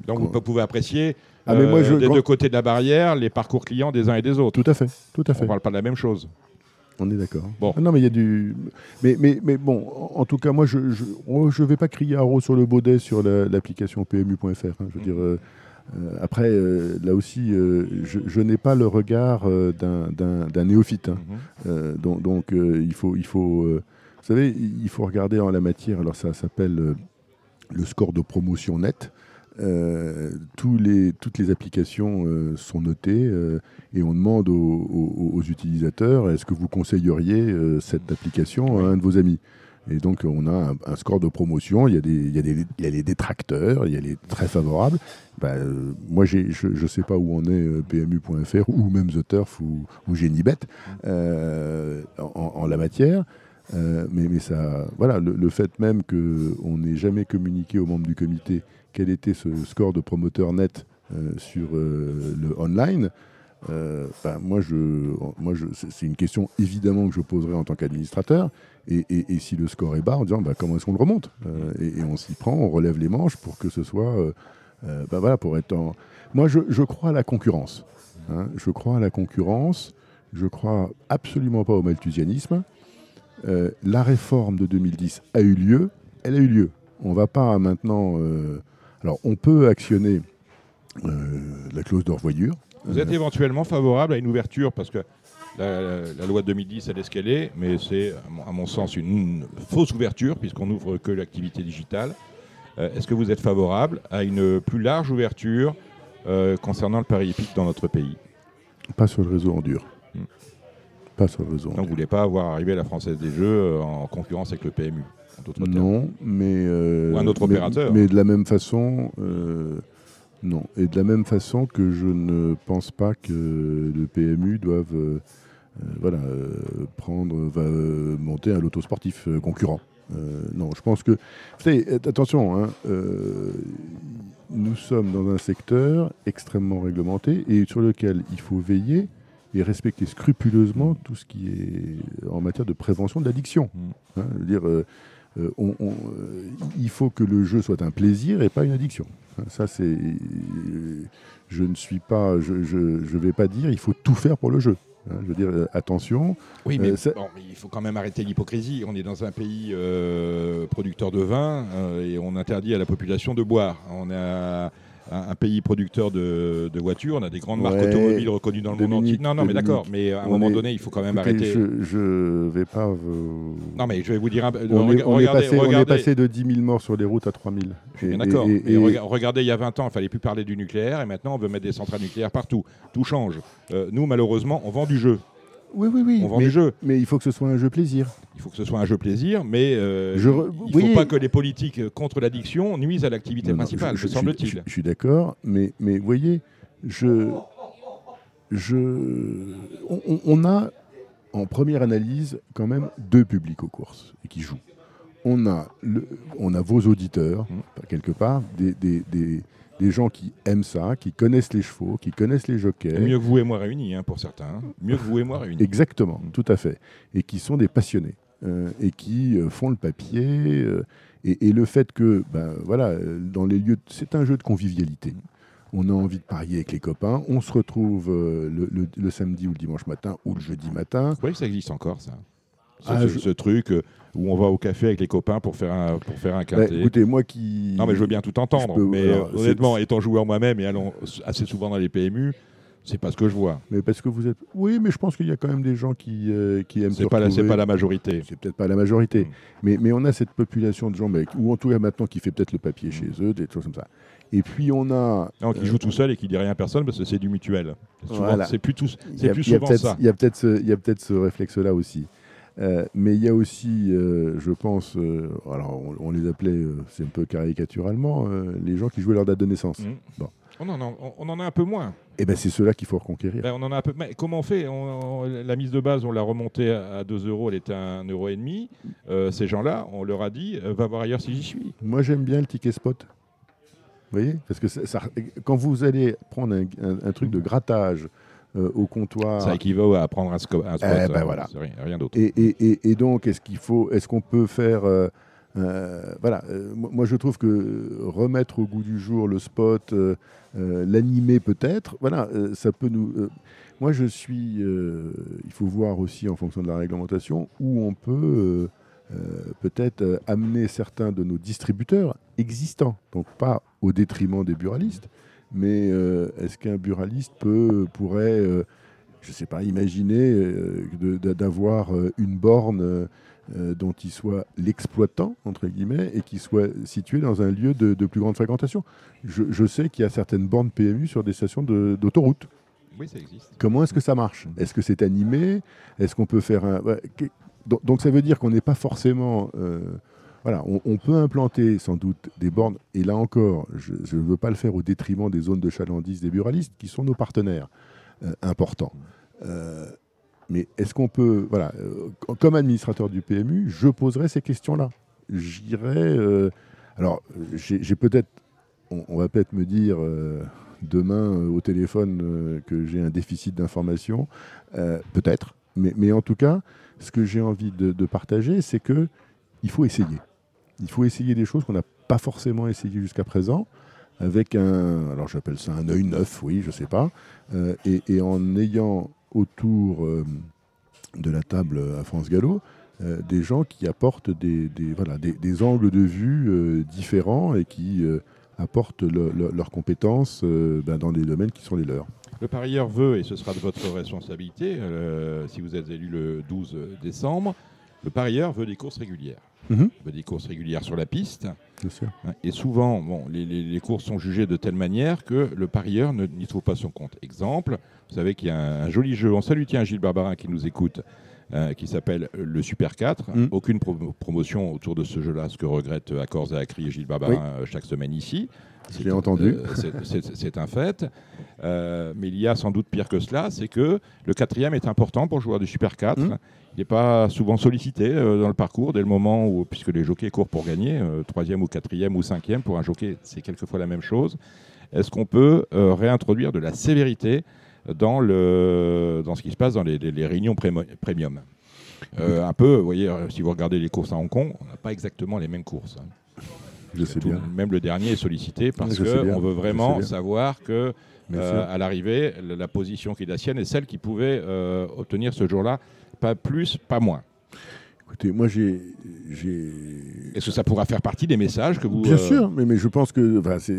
Donc vous pouvez apprécier Ah, mais moi, euh, je- des quand- deux côtés de la barrière les parcours clients des uns et des autres. tout à fait, tout à On fait. ne parle pas de la même chose. On est d'accord. Bon. Ah non, mais il y a du. Mais, mais, mais bon, en, tout cas, moi, je ne je, oh, je vais pas crier haro sur le baudet sur la- l'application PMU.fr. hein. je veux dire, euh, après, euh, là aussi, euh, je, je n'ai pas le regard d'un- néophyte. hein. Euh, donc, donc, il faut, il faut vous savez, il faut regarder en la matière. Alors, ça s'appelle le score de promotion net. Euh, toutes les applications euh, sont notées euh, et on demande aux, utilisateurs est-ce que vous conseilleriez cette application à un de vos amis? Et donc on a un, score de promotion, il y, a des, les détracteurs, il y a les très favorables. Bah, moi je ne sais pas où en est PMU.fr ou même The Turf ou, ou Genibet en, en la matière. Euh, mais, ça, voilà, le, fait même qu'on n'ait jamais communiqué aux membres du comité quel était ce score de promoteur net euh, sur euh, le online, bah, moi, c'est une question évidemment que je poserai en tant qu'administrateur. Et, si le score est bas, en disant bah, comment est-ce qu'on le remonte et, on s'y prend, on relève les manches pour que ce soit. bah, voilà, pour être. Moi, je, je crois à la concurrence. hein. je crois à la concurrence. Je crois absolument pas au malthusianisme. Euh, la réforme de 2010 a eu lieu. Elle a eu lieu. On va pas maintenant. euh, alors, on peut actionner euh, la clause de revoyure. Vous êtes éventuellement favorable à une ouverture parce que la, la loi de 2010, elle est ce qu'elle est, mais c'est, à mon- sens, une fausse ouverture puisqu'on n'ouvre que l'activité digitale. Est-ce que vous êtes favorable à une plus large ouverture concernant le pari hippique dans notre pays? Pas sur le réseau en dur. Pas sur en Donc vous ne voulez pas voir arriver la Française des Jeux euh, en concurrence avec le PMU en. Non, mais. euh, Ou un autre mais- opérateur. Mais de la même façon. euh, non. Et de la même façon que je ne pense pas que le PMU doive. euh, voilà, euh, prendre, va euh, monter un loto sportif concurrent. Non, je pense que. Vous savez, attention, hein, nous sommes dans un secteur extrêmement réglementé et sur lequel il faut veiller et respecter scrupuleusement tout ce qui est en matière de prévention de l'addiction. Mm. Hein, je dire, euh, euh, on- on, il faut que le jeu soit un plaisir et pas une addiction. Hein, Ça, c'est. euh, Je ne suis pas. Je ne vais pas dire il faut tout faire pour le jeu. Hein, je veux dire, euh, attention. Oui, mais, Euh, ça- bon, mais il faut quand même arrêter l'hypocrisie. On est dans un pays euh, producteur de vin et on interdit à la population de boire. On a un, un pays producteur de, de voitures, on a des grandes marques automobiles reconnues dans le monde entier. Non, non, mais d'accord, mais à un moment est- donné, il faut quand même Écoutez, arrêter. Je ne vais pas. vous- Non, mais je vais vous dire un peu. on, est, on est regardez, passé, on est regardez- passé de 10 000 morts sur les routes à 3 000. Je suis bien Et- d'accord. et- regardez, il y a 20 ans, il fallait plus parler du nucléaire et maintenant on veut mettre des centrales nucléaires partout. Tout change. Euh, nous, malheureusement, on vend du jeu. Oui, oui, oui. On vend mais, du jeu. mais il faut que ce soit un jeu plaisir. Il faut que ce soit un jeu plaisir, mais euh, Je re- il ne oui. faut pas que les politiques contre l'addiction nuisent à l'activité Non, non, principale, je- semble-t-il. Je, je suis d'accord, mais, mais vous voyez, je, je, on, a en première analyse quand même deux publics aux courses et qui jouent. On a, le, on a vos auditeurs, Mhm. quelque part, des, des, des- des gens qui aiment ça, qui connaissent les chevaux, qui connaissent les jockeys. Mieux que vous et moi réunis, hein, pour certains. hein. Mieux que vous et moi réunis. Exactement, Mm. tout à fait. Et qui sont des passionnés. euh, et qui euh, font le papier. euh, et, et le fait que, ben, voilà, dans les lieux, c'est un jeu de convivialité. On a envie de parier avec les copains. On se retrouve le, le- le samedi ou le dimanche matin ou le jeudi matin. Que ça existe encore, ça? Ce, Ah, ce- je- ce truc où on va au café avec les copains pour faire un, pour faire un Bah, écoutez, moi qui. non, mais je veux bien tout entendre. peux- mais alors, honnêtement, étant joueur moi-même et allant assez souvent dans les PMU, C'est pas ce que je vois. Mais parce que vous êtes. Oui, mais je pense qu'il y a quand même des gens qui, euh, qui aiment C'est pas, la- pas la majorité. C'est peut-être pas la majorité, Mm. mais, mais on a cette population de gens, mais- ou en tout cas maintenant qui fait peut-être le papier Mm. chez eux, des choses comme ça. Et puis on a. Non, qui euh, joue tout seul et qui dit rien à personne parce que c'est du mutuel. Voilà. C'est plus, tout- plus souvent peut-être- ça. Il y a peut-être ce, il y a peut-être ce réflexe-là aussi. Euh, mais il y a aussi, euh, je pense, euh, alors on, on les appelait, c'est un peu caricaturalement, les gens qui jouaient leur date de naissance. Mm. Bon. On, en a, on- on en a un peu moins. Et ben c'est ceux-là qu'il faut reconquérir. Ben, on en a un peu. Mais comment on fait? On- La mise de base, on l'a remontée à 2 euros, elle était à 1,5 euro. et demi. Ces gens-là, on leur a dit va voir ailleurs si j'y suis. Moi, j'aime bien le ticket spot. Vous voyez? Parce que ça- ça- quand vous allez prendre un, un- un truc de grattage au comptoir. Ça équivaut à prendre un, sco- un spot. Eh ben hein, voilà. rien, d'autre. Et, et- et- et donc, est-ce qu'il faut, est-ce qu'on peut faire, euh, euh, voilà, euh, moi je trouve que remettre au goût du jour le spot, euh, euh, l'animer peut-être, voilà, euh, ça peut nous. euh, moi, je suis, euh, il faut voir aussi en fonction de la réglementation où on peut euh, euh, peut-être euh, amener certains de nos distributeurs existants, donc pas au détriment des buralistes, mais euh, est-ce qu'un buraliste peut, pourrait euh, je ne sais pas, imaginer euh, d'avoir une borne dont il soit l'exploitant, entre guillemets, et qui soit situé dans un lieu de, de plus grande fréquentation? Je, je sais qu'il y a certaines bornes PMU sur des stations de- d'autoroute. Oui, ça existe. Comment est-ce que ça marche? Est-ce que c'est animé? Est-ce qu'on peut faire un... donc ça veut dire qu'on n'est pas forcément... voilà, on, peut implanter sans doute des bornes, et là encore, je ne veux pas le faire au détriment des zones de chalandise des buralistes, qui sont nos partenaires euh, importants. Euh, mais est-ce qu'on peut... Voilà, euh, co- comme administrateur du PMU, je poserai ces questions-là. J'irai... alors, j'ai peut-être... On, va peut-être me dire... demain au téléphone que j'ai un déficit d'information, peut-être. Mais, mais en tout cas, ce que j'ai envie de, de partager, c'est que il faut essayer. Il faut essayer des choses qu'on n'a pas forcément essayé jusqu'à présent, avec un, alors j'appelle ça un œil neuf, oui, je sais pas, euh, et, en ayant autour euh, de la table à France Gallo euh, des gens qui apportent des, angles de vue euh, différents et qui euh, apportent le- le- leurs compétences euh, ben, dans des domaines qui sont les leurs. Le parieur veut, et ce sera de votre responsabilité, euh, si vous êtes élu le 12 décembre, le parieur veut des courses régulières. Mhm. Des courses régulières sur la piste. Sûr. Et souvent, bon, les, les- les courses sont jugées de telle manière que le parieur n'y trouve pas son compte. Exemple, vous savez qu'il y a un, un joli jeu. On salue tiens Gilles Barbarin qui nous écoute. Euh, qui s'appelle le Super 4. Mm. Aucune pro- promotion autour de ce jeu-là, ce que regrette Accords et Acri et Gilles Barbarin euh, chaque semaine ici. Je l'ai entendu. euh, c'est- un fait. Mais il y a sans doute pire que cela, c'est que le quatrième est important pour le joueur du Super 4. Mm. Il n'est pas souvent sollicité dans le parcours dès le moment où, puisque les jockeys courent pour gagner, troisième ou quatrième ou cinquième, pour un jockey, c'est quelquefois la même chose. Est-ce qu'on peut réintroduire de la sévérité dans, le, dans ce qui se passe dans les, les- les réunions premium Euh, Un peu, vous voyez, euh, si vous regardez les courses à Hong Kong, on n'a pas exactement les mêmes courses. hein. Je sais Tout- bien. Même le dernier est sollicité parce qu'on veut vraiment savoir que euh, à l'arrivée, la, position qui est la sienne est celle qui pouvait euh, obtenir ce jour-là, pas plus, pas moins. Écoutez, moi j'ai. Est-ce que ça pourra faire partie des messages que vous... Bien euh, sûr, mais, mais je pense que enfin, si,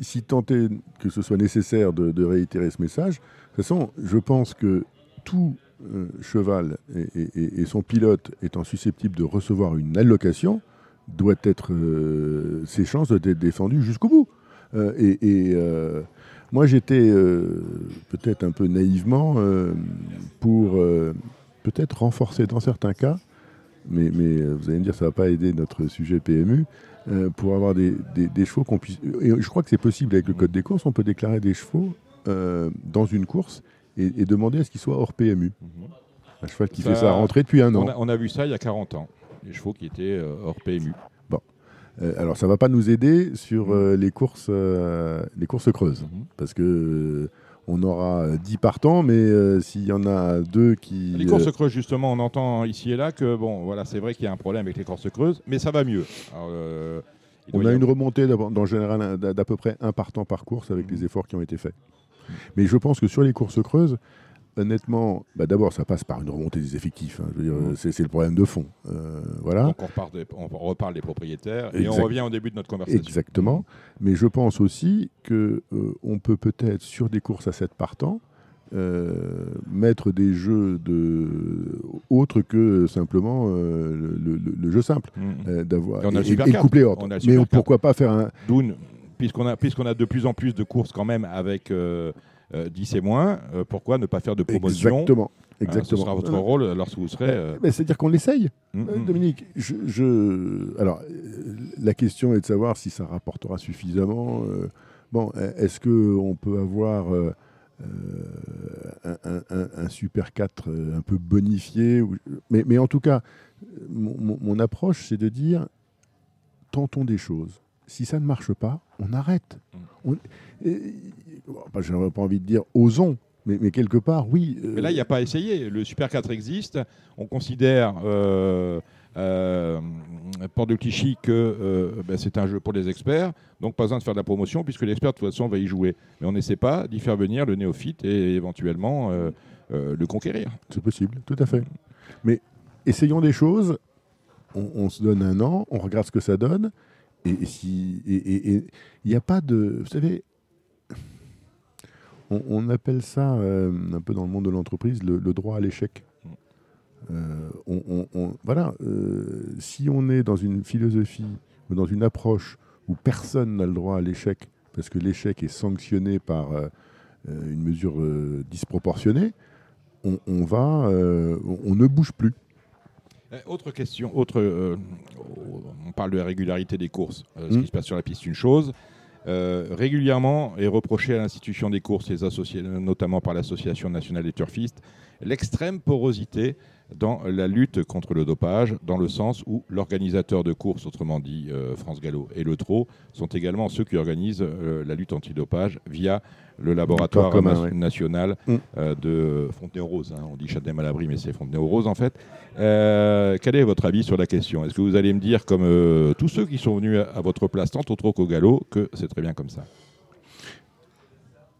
si tant est que ce soit nécessaire de, de réitérer ce message, de toute façon, je pense que tout euh, cheval et, et- et- et son pilote étant susceptible de recevoir une allocation, doit être euh, ses chances d'être défendues jusqu'au bout. Et et, moi, j'étais euh, peut-être un peu naïvement euh, pour euh, peut-être renforcer dans certains cas, mais, mais euh, vous allez me dire, ça ne va pas aider notre sujet PMU, euh, pour avoir des, des- des chevaux qu'on puisse. Et je crois que c'est possible avec le code des courses, on peut déclarer des chevaux euh, dans une course et, et demander à ce qu'ils soient hors PMU. Mhm. Un cheval qui Ça, fait sa rentrée depuis un an. On a, on a vu ça il y a 40 ans, les chevaux qui étaient euh, hors PMU. Euh, alors ça va pas nous aider sur euh, les courses les courses creuses Mhm. parce que on aura euh, 10 partants mais euh, s'il y en a deux qui Les courses creuses, justement, on entend ici et là que, bon, voilà, c'est vrai qu'il y a un problème avec les courses creuses, mais ça va mieux. Alors, euh, on a une remontée le général d'à peu près un partant par course avec les efforts qui ont été faits. Mais je pense que sur les courses creuses, honnêtement, bah, d'abord, ça passe par une remontée des effectifs. hein. Dire, c'est, le problème de fond. Euh, voilà. Donc on, repart des- on reparle des propriétaires et on revient au début de notre conversation. Exactement. Mais je pense aussi que euh, on peut peut-être sur des courses à 7 partants euh, mettre des jeux de autres que simplement euh, le, le- le jeu simple, euh, d'avoir Et on a le et, et ordre. Mais pourquoi pas faire un puisqu'on a, puisqu'on a de plus en plus de courses quand même avec euh, euh, 10 et moins, euh, pourquoi ne pas faire de promotion exactement, Hein, Ce exactement. sera votre Euh, rôle lorsque vous serez. euh, c'est-à-dire qu'on l'essaye. mhm. Euh, Dominique, je, je- alors euh, la question est de savoir si ça rapportera suffisamment. euh, bon, est-ce que on peut avoir euh, euh, un, un- un- un super 4 euh, un peu bonifié ou- mais, mais en tout cas, euh, mon approche, c'est de dire tentons des choses. Si ça ne marche pas, on arrête. Mm. On, et- bon, bah, j'aurais pas envie de dire osons, mais, mais quelque part, oui. euh, Mais là, il n'y a pas à essayer. Le Super 4 existe. On considère, euh, euh, Port de Clichy, que euh, ben, c'est un jeu pour les experts. Donc, pas besoin de faire de la promotion, puisque l'expert, de toute façon, va y jouer. Mais on n'essaie pas d'y faire venir le néophyte et éventuellement euh, le conquérir. C'est possible, tout à fait. Mais essayons des choses. On, on se donne un an, on regarde ce que ça donne. Et et si et- et- il n'y a pas de, vous savez, on, appelle ça euh, un peu dans le monde de l'entreprise le, droit à l'échec. Euh, voilà, euh, si on est dans une philosophie ou dans une approche où personne n'a le droit à l'échec, parce que l'échec est sanctionné par une mesure disproportionnée, on, va, on ne bouge plus. Euh, Autre question, autre, euh, on parle de la régularité des courses. Euh, Ce qui se passe sur la piste, une chose. Euh, régulièrement est reproché à l'institution des courses, les associés, notamment par l'Association nationale des turfistes, l'extrême porosité dans la lutte contre le dopage, dans le sens où l'organisateur de courses, autrement dit France Gallo et le TRO, sont également ceux qui organisent la lutte antidopage via le laboratoire commun, na- ouais. national Mm. euh, de Fontenay-aux-Roses. hein. On dit Châtenay-Malabry, mais c'est Fontenay-aux-Roses en fait. Euh, quel est votre avis sur la question? Est-ce que vous allez me dire, comme euh, tous ceux qui sont venus à, à votre place, tant au qu'au Gallo, que c'est très bien comme ça?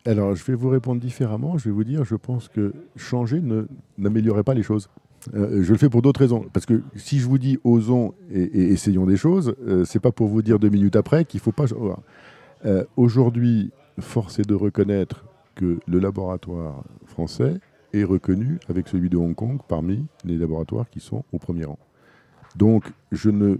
Alors, je vais vous répondre différemment. Je vais vous dire, je pense que changer ne- n'améliorerait pas les choses. Euh, je le fais pour d'autres raisons. Parce que si je vous dis osons et, et essayons des choses, euh, c'est pas pour vous dire deux minutes après qu'il faut pas. Euh, Aujourd'hui, force de reconnaître que le laboratoire français est reconnu avec celui de Hong Kong parmi les laboratoires qui sont au premier rang. Donc, je ne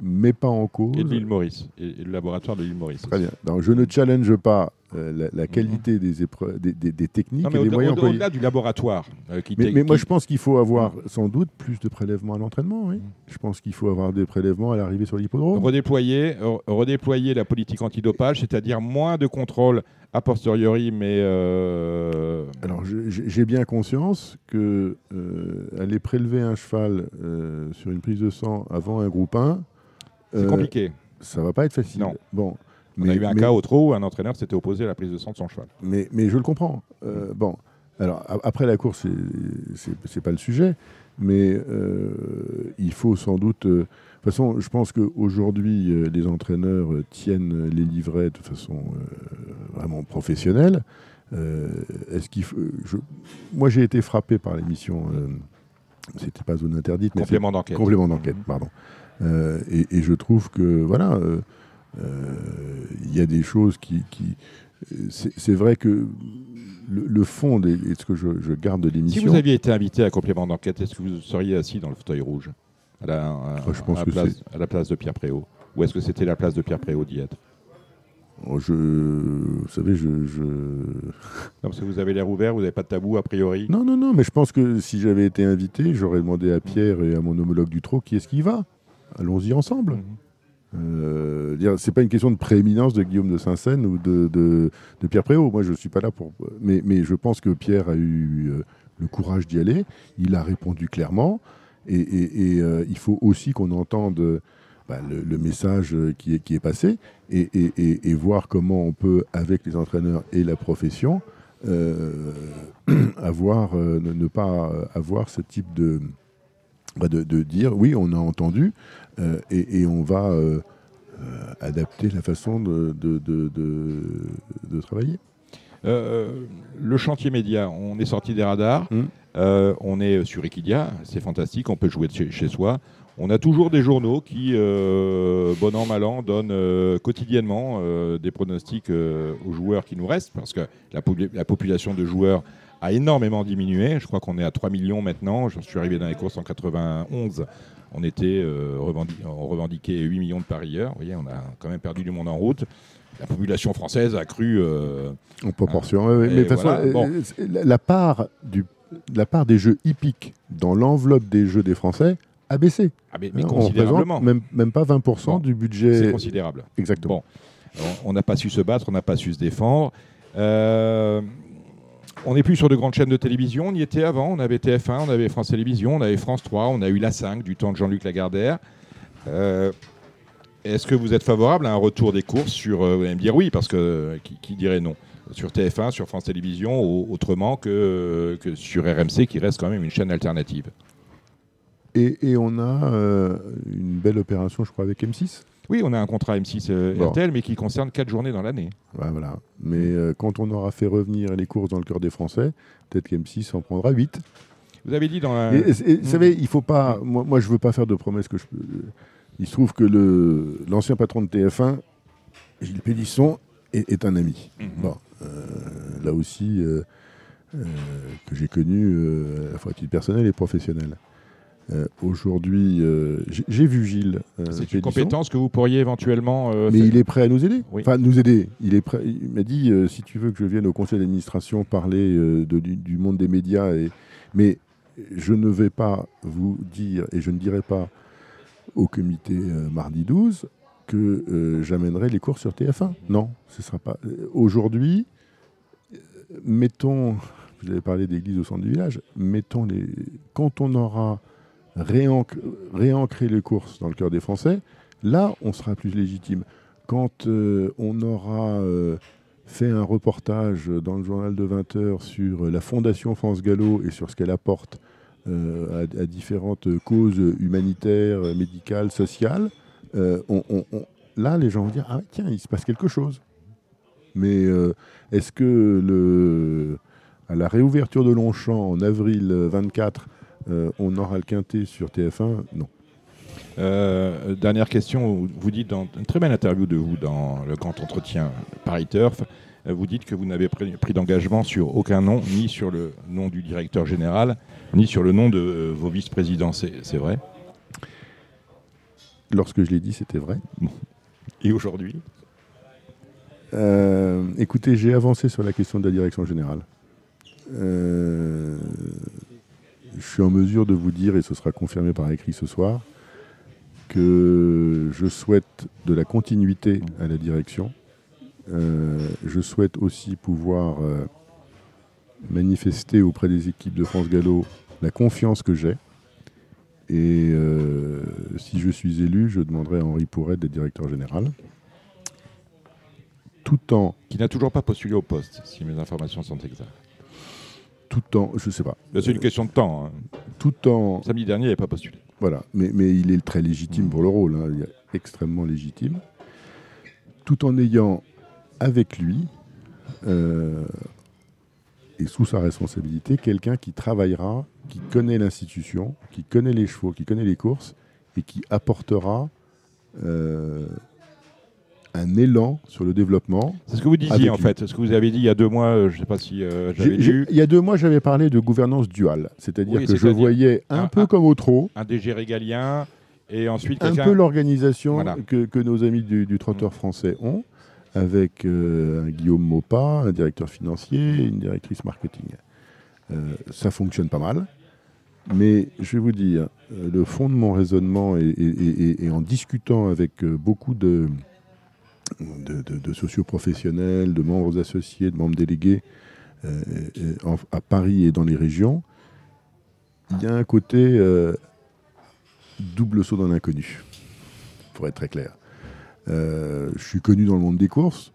mets pas en cause. Et de l'île Maurice, et, et le laboratoire de l'île Maurice. Très bien. Donc, je ne challenge pas euh, la, la qualité des, épreuves, des, des- des techniques Non, mais et des moyens employés. au-delà du laboratoire euh, qui Mais, mais moi, je pense qu'il faut avoir sans doute plus de prélèvements à l'entraînement. Oui. Mm. Je pense qu'il faut avoir des prélèvements à l'arrivée sur l'hippodrome. redéployer, re- redéployer la politique antidopage, c'est-à-dire moins de contrôle a posteriori, mais euh, Alors, j'ai bien conscience que euh, aller prélever un cheval euh, sur une prise de sang avant un groupe 1, c'est euh, compliqué. ça va pas être facile. Non. Bon. On a eu un mais- cas au trot où un entraîneur s'était opposé à la prise de sang de son cheval. mais, mais je le comprends. Euh, bon, alors a- après la course, c'est- pas le sujet, mais euh, il faut sans doute. euh, de toute façon, je pense qu'aujourd'hui, les entraîneurs tiennent les livrets de façon vraiment professionnelle. Est-ce qu'il faut, je- Moi, j'ai été frappé par l'émission. C'était pas zone interdite, mais Complément d'enquête. Complément d'enquête, Mhm. pardon. Euh, et, et je trouve que, voilà, euh, euh, il y a des choses qui. qui- c'est vrai que le, le fond et ce que je, je garde de Si l'émission. vous aviez été invité à complément d'enquête, est-ce que vous seriez assis dans le fauteuil rouge à la, à- Oh, je pense à la que place, à la place de Pierre Préau? Ou est-ce que c'était la place de Pierre Préau d'y être? Oh, je, vous savez, je, je- Non, parce que vous avez l'air ouvert, vous n'avez pas de tabou a priori. Non, non, non, mais je pense que si j'avais été invité, j'aurais demandé à Pierre et à mon homologue du trot qui est-ce qui va. Allons-y ensemble. Mhm. Euh, c'est pas une question de prééminence de Guillaume de Saint-Seine ou de, de- de Pierre Préau. Moi, je suis pas là pour. Mais, mais je pense que Pierre a eu euh, le courage d'y aller. Il a répondu clairement. Et, et- et, euh, il faut aussi qu'on entende bah, le, le message qui est, qui est passé et, et- et- et voir comment on peut, avec les entraîneurs et la profession, avoir, ne, ne pas avoir ce type de, bah, de, de dire oui, on a entendu euh, et, et on va euh, euh, adapter la façon de, de, de- travailler. Le chantier média, on est sorti des radars, euh, on est sur Equidia, c'est fantastique, on peut jouer de chez, chez soi. On a toujours des journaux qui, euh, bon an, mal an, donnent euh, quotidiennement euh, des pronostics aux joueurs qui nous restent, parce que la population de joueurs a énormément diminué. Je crois qu'on est à 3 millions maintenant. Je suis arrivé dans les courses en 91. On, était, euh, revendi- on revendiquait 8 millions de parieurs. Vous voyez, on a quand même perdu du monde en route. La population française a cru. euh, En proportion. Mais de toute voilà, façon, bon. euh, c'est- la, part du, la part des jeux hippiques dans l'enveloppe des jeux des Français a baissé. ah, mais, mais Hein, on considérablement. même, même pas 20% Bon. du C'est budget. considérable. Exactement. Bon, on- on n'a pas su se battre, on n'a pas su se défendre. Euh, on n'est plus sur de grandes chaînes de télévision. On y était avant. On avait TF1, on avait France Télévisions, on avait France 3, on a eu la 5 du temps de Jean-Luc Lagardère. Euh, Est-ce que vous êtes favorable à un retour des courses sur. euh, vous allez me dire oui, parce que euh, qui, dirait non? Sur TF1, sur France Télévisions, au- autrement que, sur RMC, qui reste quand même une chaîne alternative. Et, on a une belle opération, je crois, avec M6. Oui, on a un contrat M6 euh, Bon. RTL, mais qui concerne 4 journées dans l'année. Voilà. Mais euh, quand on aura fait revenir les courses dans le cœur des Français, peut-être qu'M6 en prendra 8. Vous avez dit dans la... Et, et- et vous savez, il faut pas. Moi, moi je veux pas faire de promesses que je peux. Il se trouve que le l'ancien patron de TF1, Gilles Pélisson, est, est un ami. Mhm. Bon, euh, là aussi, euh, euh, que j'ai connu euh, à la fois à titre personnel et professionnel. Euh, Aujourd'hui, euh, j'ai vu Gilles. euh, C'est une compétence que vous pourriez éventuellement euh, Mais il est prêt à nous aider. Oui. Enfin, nous aider. Il est prêt. Il m'a dit si tu veux que je vienne au conseil d'administration parler de- du, du monde des médias, et... mais je ne vais pas vous dire et je ne dirai pas au comité mardi 12 que j'amènerai les cours sur TF1. Non, ce sera pas. Aujourd'hui, mettons. Vous avez parlé d'église au centre du village. Mettons les. Quand on aura réanc- réancré les courses dans le cœur des Français, là, on sera plus légitime. Quand euh, on aura euh, fait un reportage dans le journal de 20 heures sur la Fondation France Gallo et sur ce qu'elle apporte euh, à, différentes causes humanitaires, médicales, sociales, euh, là, les gens vont dire Ah, tiens, il se passe quelque chose. Mais euh, est-ce que à la réouverture de Longchamp en avril 24, euh, on aura le quintet sur TF1 Non. Euh, dernière question, vous dites dans une très belle interview de vous dans le grand entretien Paris Turf, euh, vous dites que vous n'avez pris, pris d'engagement sur aucun nom, ni sur le nom du directeur général, ni sur le nom de euh, vos vice-présidents. C'est vrai? Lorsque je l'ai dit, c'était vrai. Et aujourd'hui? Euh, écoutez, j'ai avancé sur la question de la direction générale. Je suis en mesure de vous dire, et ce sera confirmé par écrit ce soir, que je souhaite de la continuité à la direction. Euh, je souhaite aussi pouvoir euh, manifester auprès des équipes de France Gallo la confiance que j'ai. Et euh, si je suis élu, je demanderai à Henri Pourret d'être directeur général. Tout en Qui n'a toujours pas postulé au poste, si mes informations sont exactes. Tout en, je sais pas, C'est une question de temps. hein. tout en, Samedi dernier, il n'avait pas postulé. voilà, mais, mais il est très légitime pour le rôle, hein, il est extrêmement légitime, tout en ayant avec lui euh, et sous sa responsabilité quelqu'un qui travaillera, qui connaît l'institution, qui connaît les chevaux, qui connaît les courses et qui apportera euh, un élan sur le développement. C'est ce que vous disiez en fait, ce que vous avez dit il y a deux mois, euh, je ne sais pas si euh, j'avais lu, Il y a deux mois, j'avais parlé de gouvernance duale, c'est-à-dire Oui, que je voyais un un- peu un- comme au trot. un DG régalien, et ensuite un peu l'organisation Voilà. que, que nos amis du, du trotteur français ont, avec euh, un Guillaume Maupas, un directeur financier une directrice marketing. Euh, ça fonctionne pas mal. Mais je vais vous dire, le fond de mon raisonnement, et, et- et- et en discutant avec beaucoup de, de, de- de socioprofessionnels, de membres associés, de membres délégués euh, à Paris et dans les régions, il y a un côté euh, double saut dans l'inconnu, pour être très clair. Euh, je suis connu dans le monde des courses.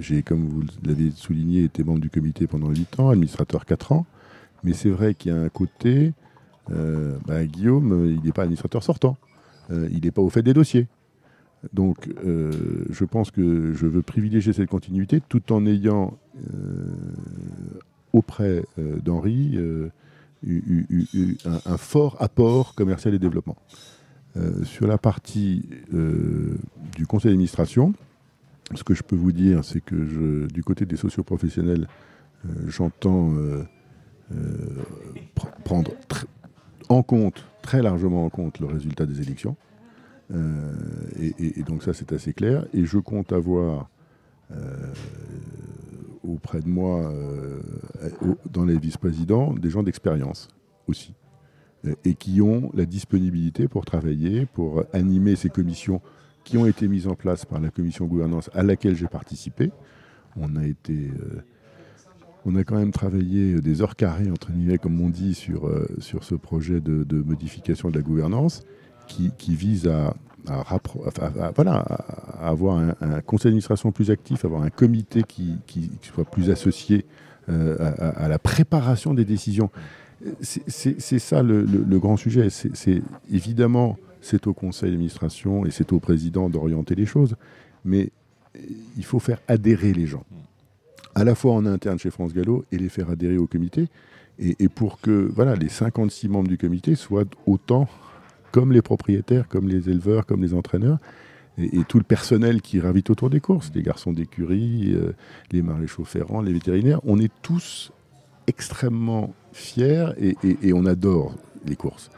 J'ai, comme vous l'avez souligné, été membre du comité pendant 8 ans, administrateur 4 ans. Mais c'est vrai qu'il y a un côté, bah, Guillaume, il n'est pas administrateur sortant. Il n'est pas au fait des dossiers. Donc, euh, je pense que je veux privilégier cette continuité tout en ayant auprès d'Henri un, fort apport commercial et développement. sur la partie du conseil d'administration, ce que je peux vous dire, c'est que je, du côté des socioprofessionnels, j'entends prendre en compte, très largement en compte, le résultat des élections. Euh, et, donc ça, c'est assez clair. Et je compte avoir euh, auprès de moi, euh, dans les vice-présidents, des gens d'expérience aussi. Et qui ont la disponibilité pour travailler, pour animer ces commissions qui ont été mises en place par la commission gouvernance à laquelle j'ai participé. On a été on a quand même travaillé des heures carrées, entre guillemets, comme on dit, sur, sur ce projet de, modification de la gouvernance qui, vise à, avoir un, conseil d'administration plus actif, avoir un comité qui, soit plus associé euh, à, la préparation des décisions. C'est ça le, grand sujet. Évidemment, c'est au conseil d'administration et c'est au président d'orienter les choses, mais il faut faire adhérer les gens à la fois en interne chez France Gallo et les faire adhérer au comité. Et, pour que voilà, les 56 membres du comité soient autant comme les propriétaires, comme les éleveurs, comme les entraîneurs, et, tout le personnel qui ravite autour des courses, les garçons d'écurie, euh, les maréchaux ferrants, les vétérinaires, on est tous extrêmement fiers et, on adore les courses.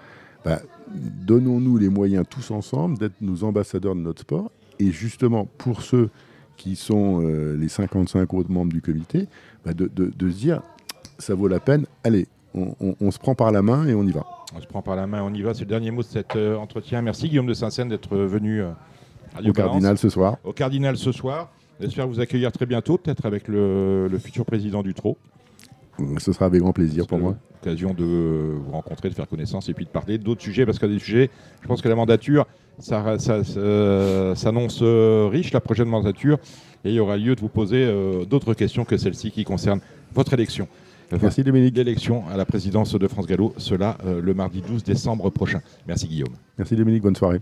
Bah, donnons-nous les moyens tous ensemble d'être nos ambassadeurs de notre sport. Et justement, pour ceux qui sont euh, les 55 autres membres du comité, bah, de, se dire ça vaut la peine, allez, on, se prend par la main et on y va. On se prend par la main, on y va. C'est le dernier mot de cet euh, entretien. Merci Guillaume de Saint-Seine d'être venu euh, au Cardinal ce soir. Au Cardinal ce soir. J'espère vous accueillir très bientôt, peut-être avec le, futur président du TRO. Ce sera avec grand plaisir pour moi. L'occasion de vous rencontrer, de faire connaissance et puis de parler d'autres sujets, parce qu'il y a des sujets, je pense que la mandature, ça, s'annonce euh, riche la prochaine mandature et il y aura lieu de vous poser euh, d'autres questions que celles-ci qui concernent votre élection. Merci Dominique. L'élection à la présidence de France Gallo, cela euh, le mardi 12 décembre prochain. Merci Guillaume. Merci Dominique, bonne soirée.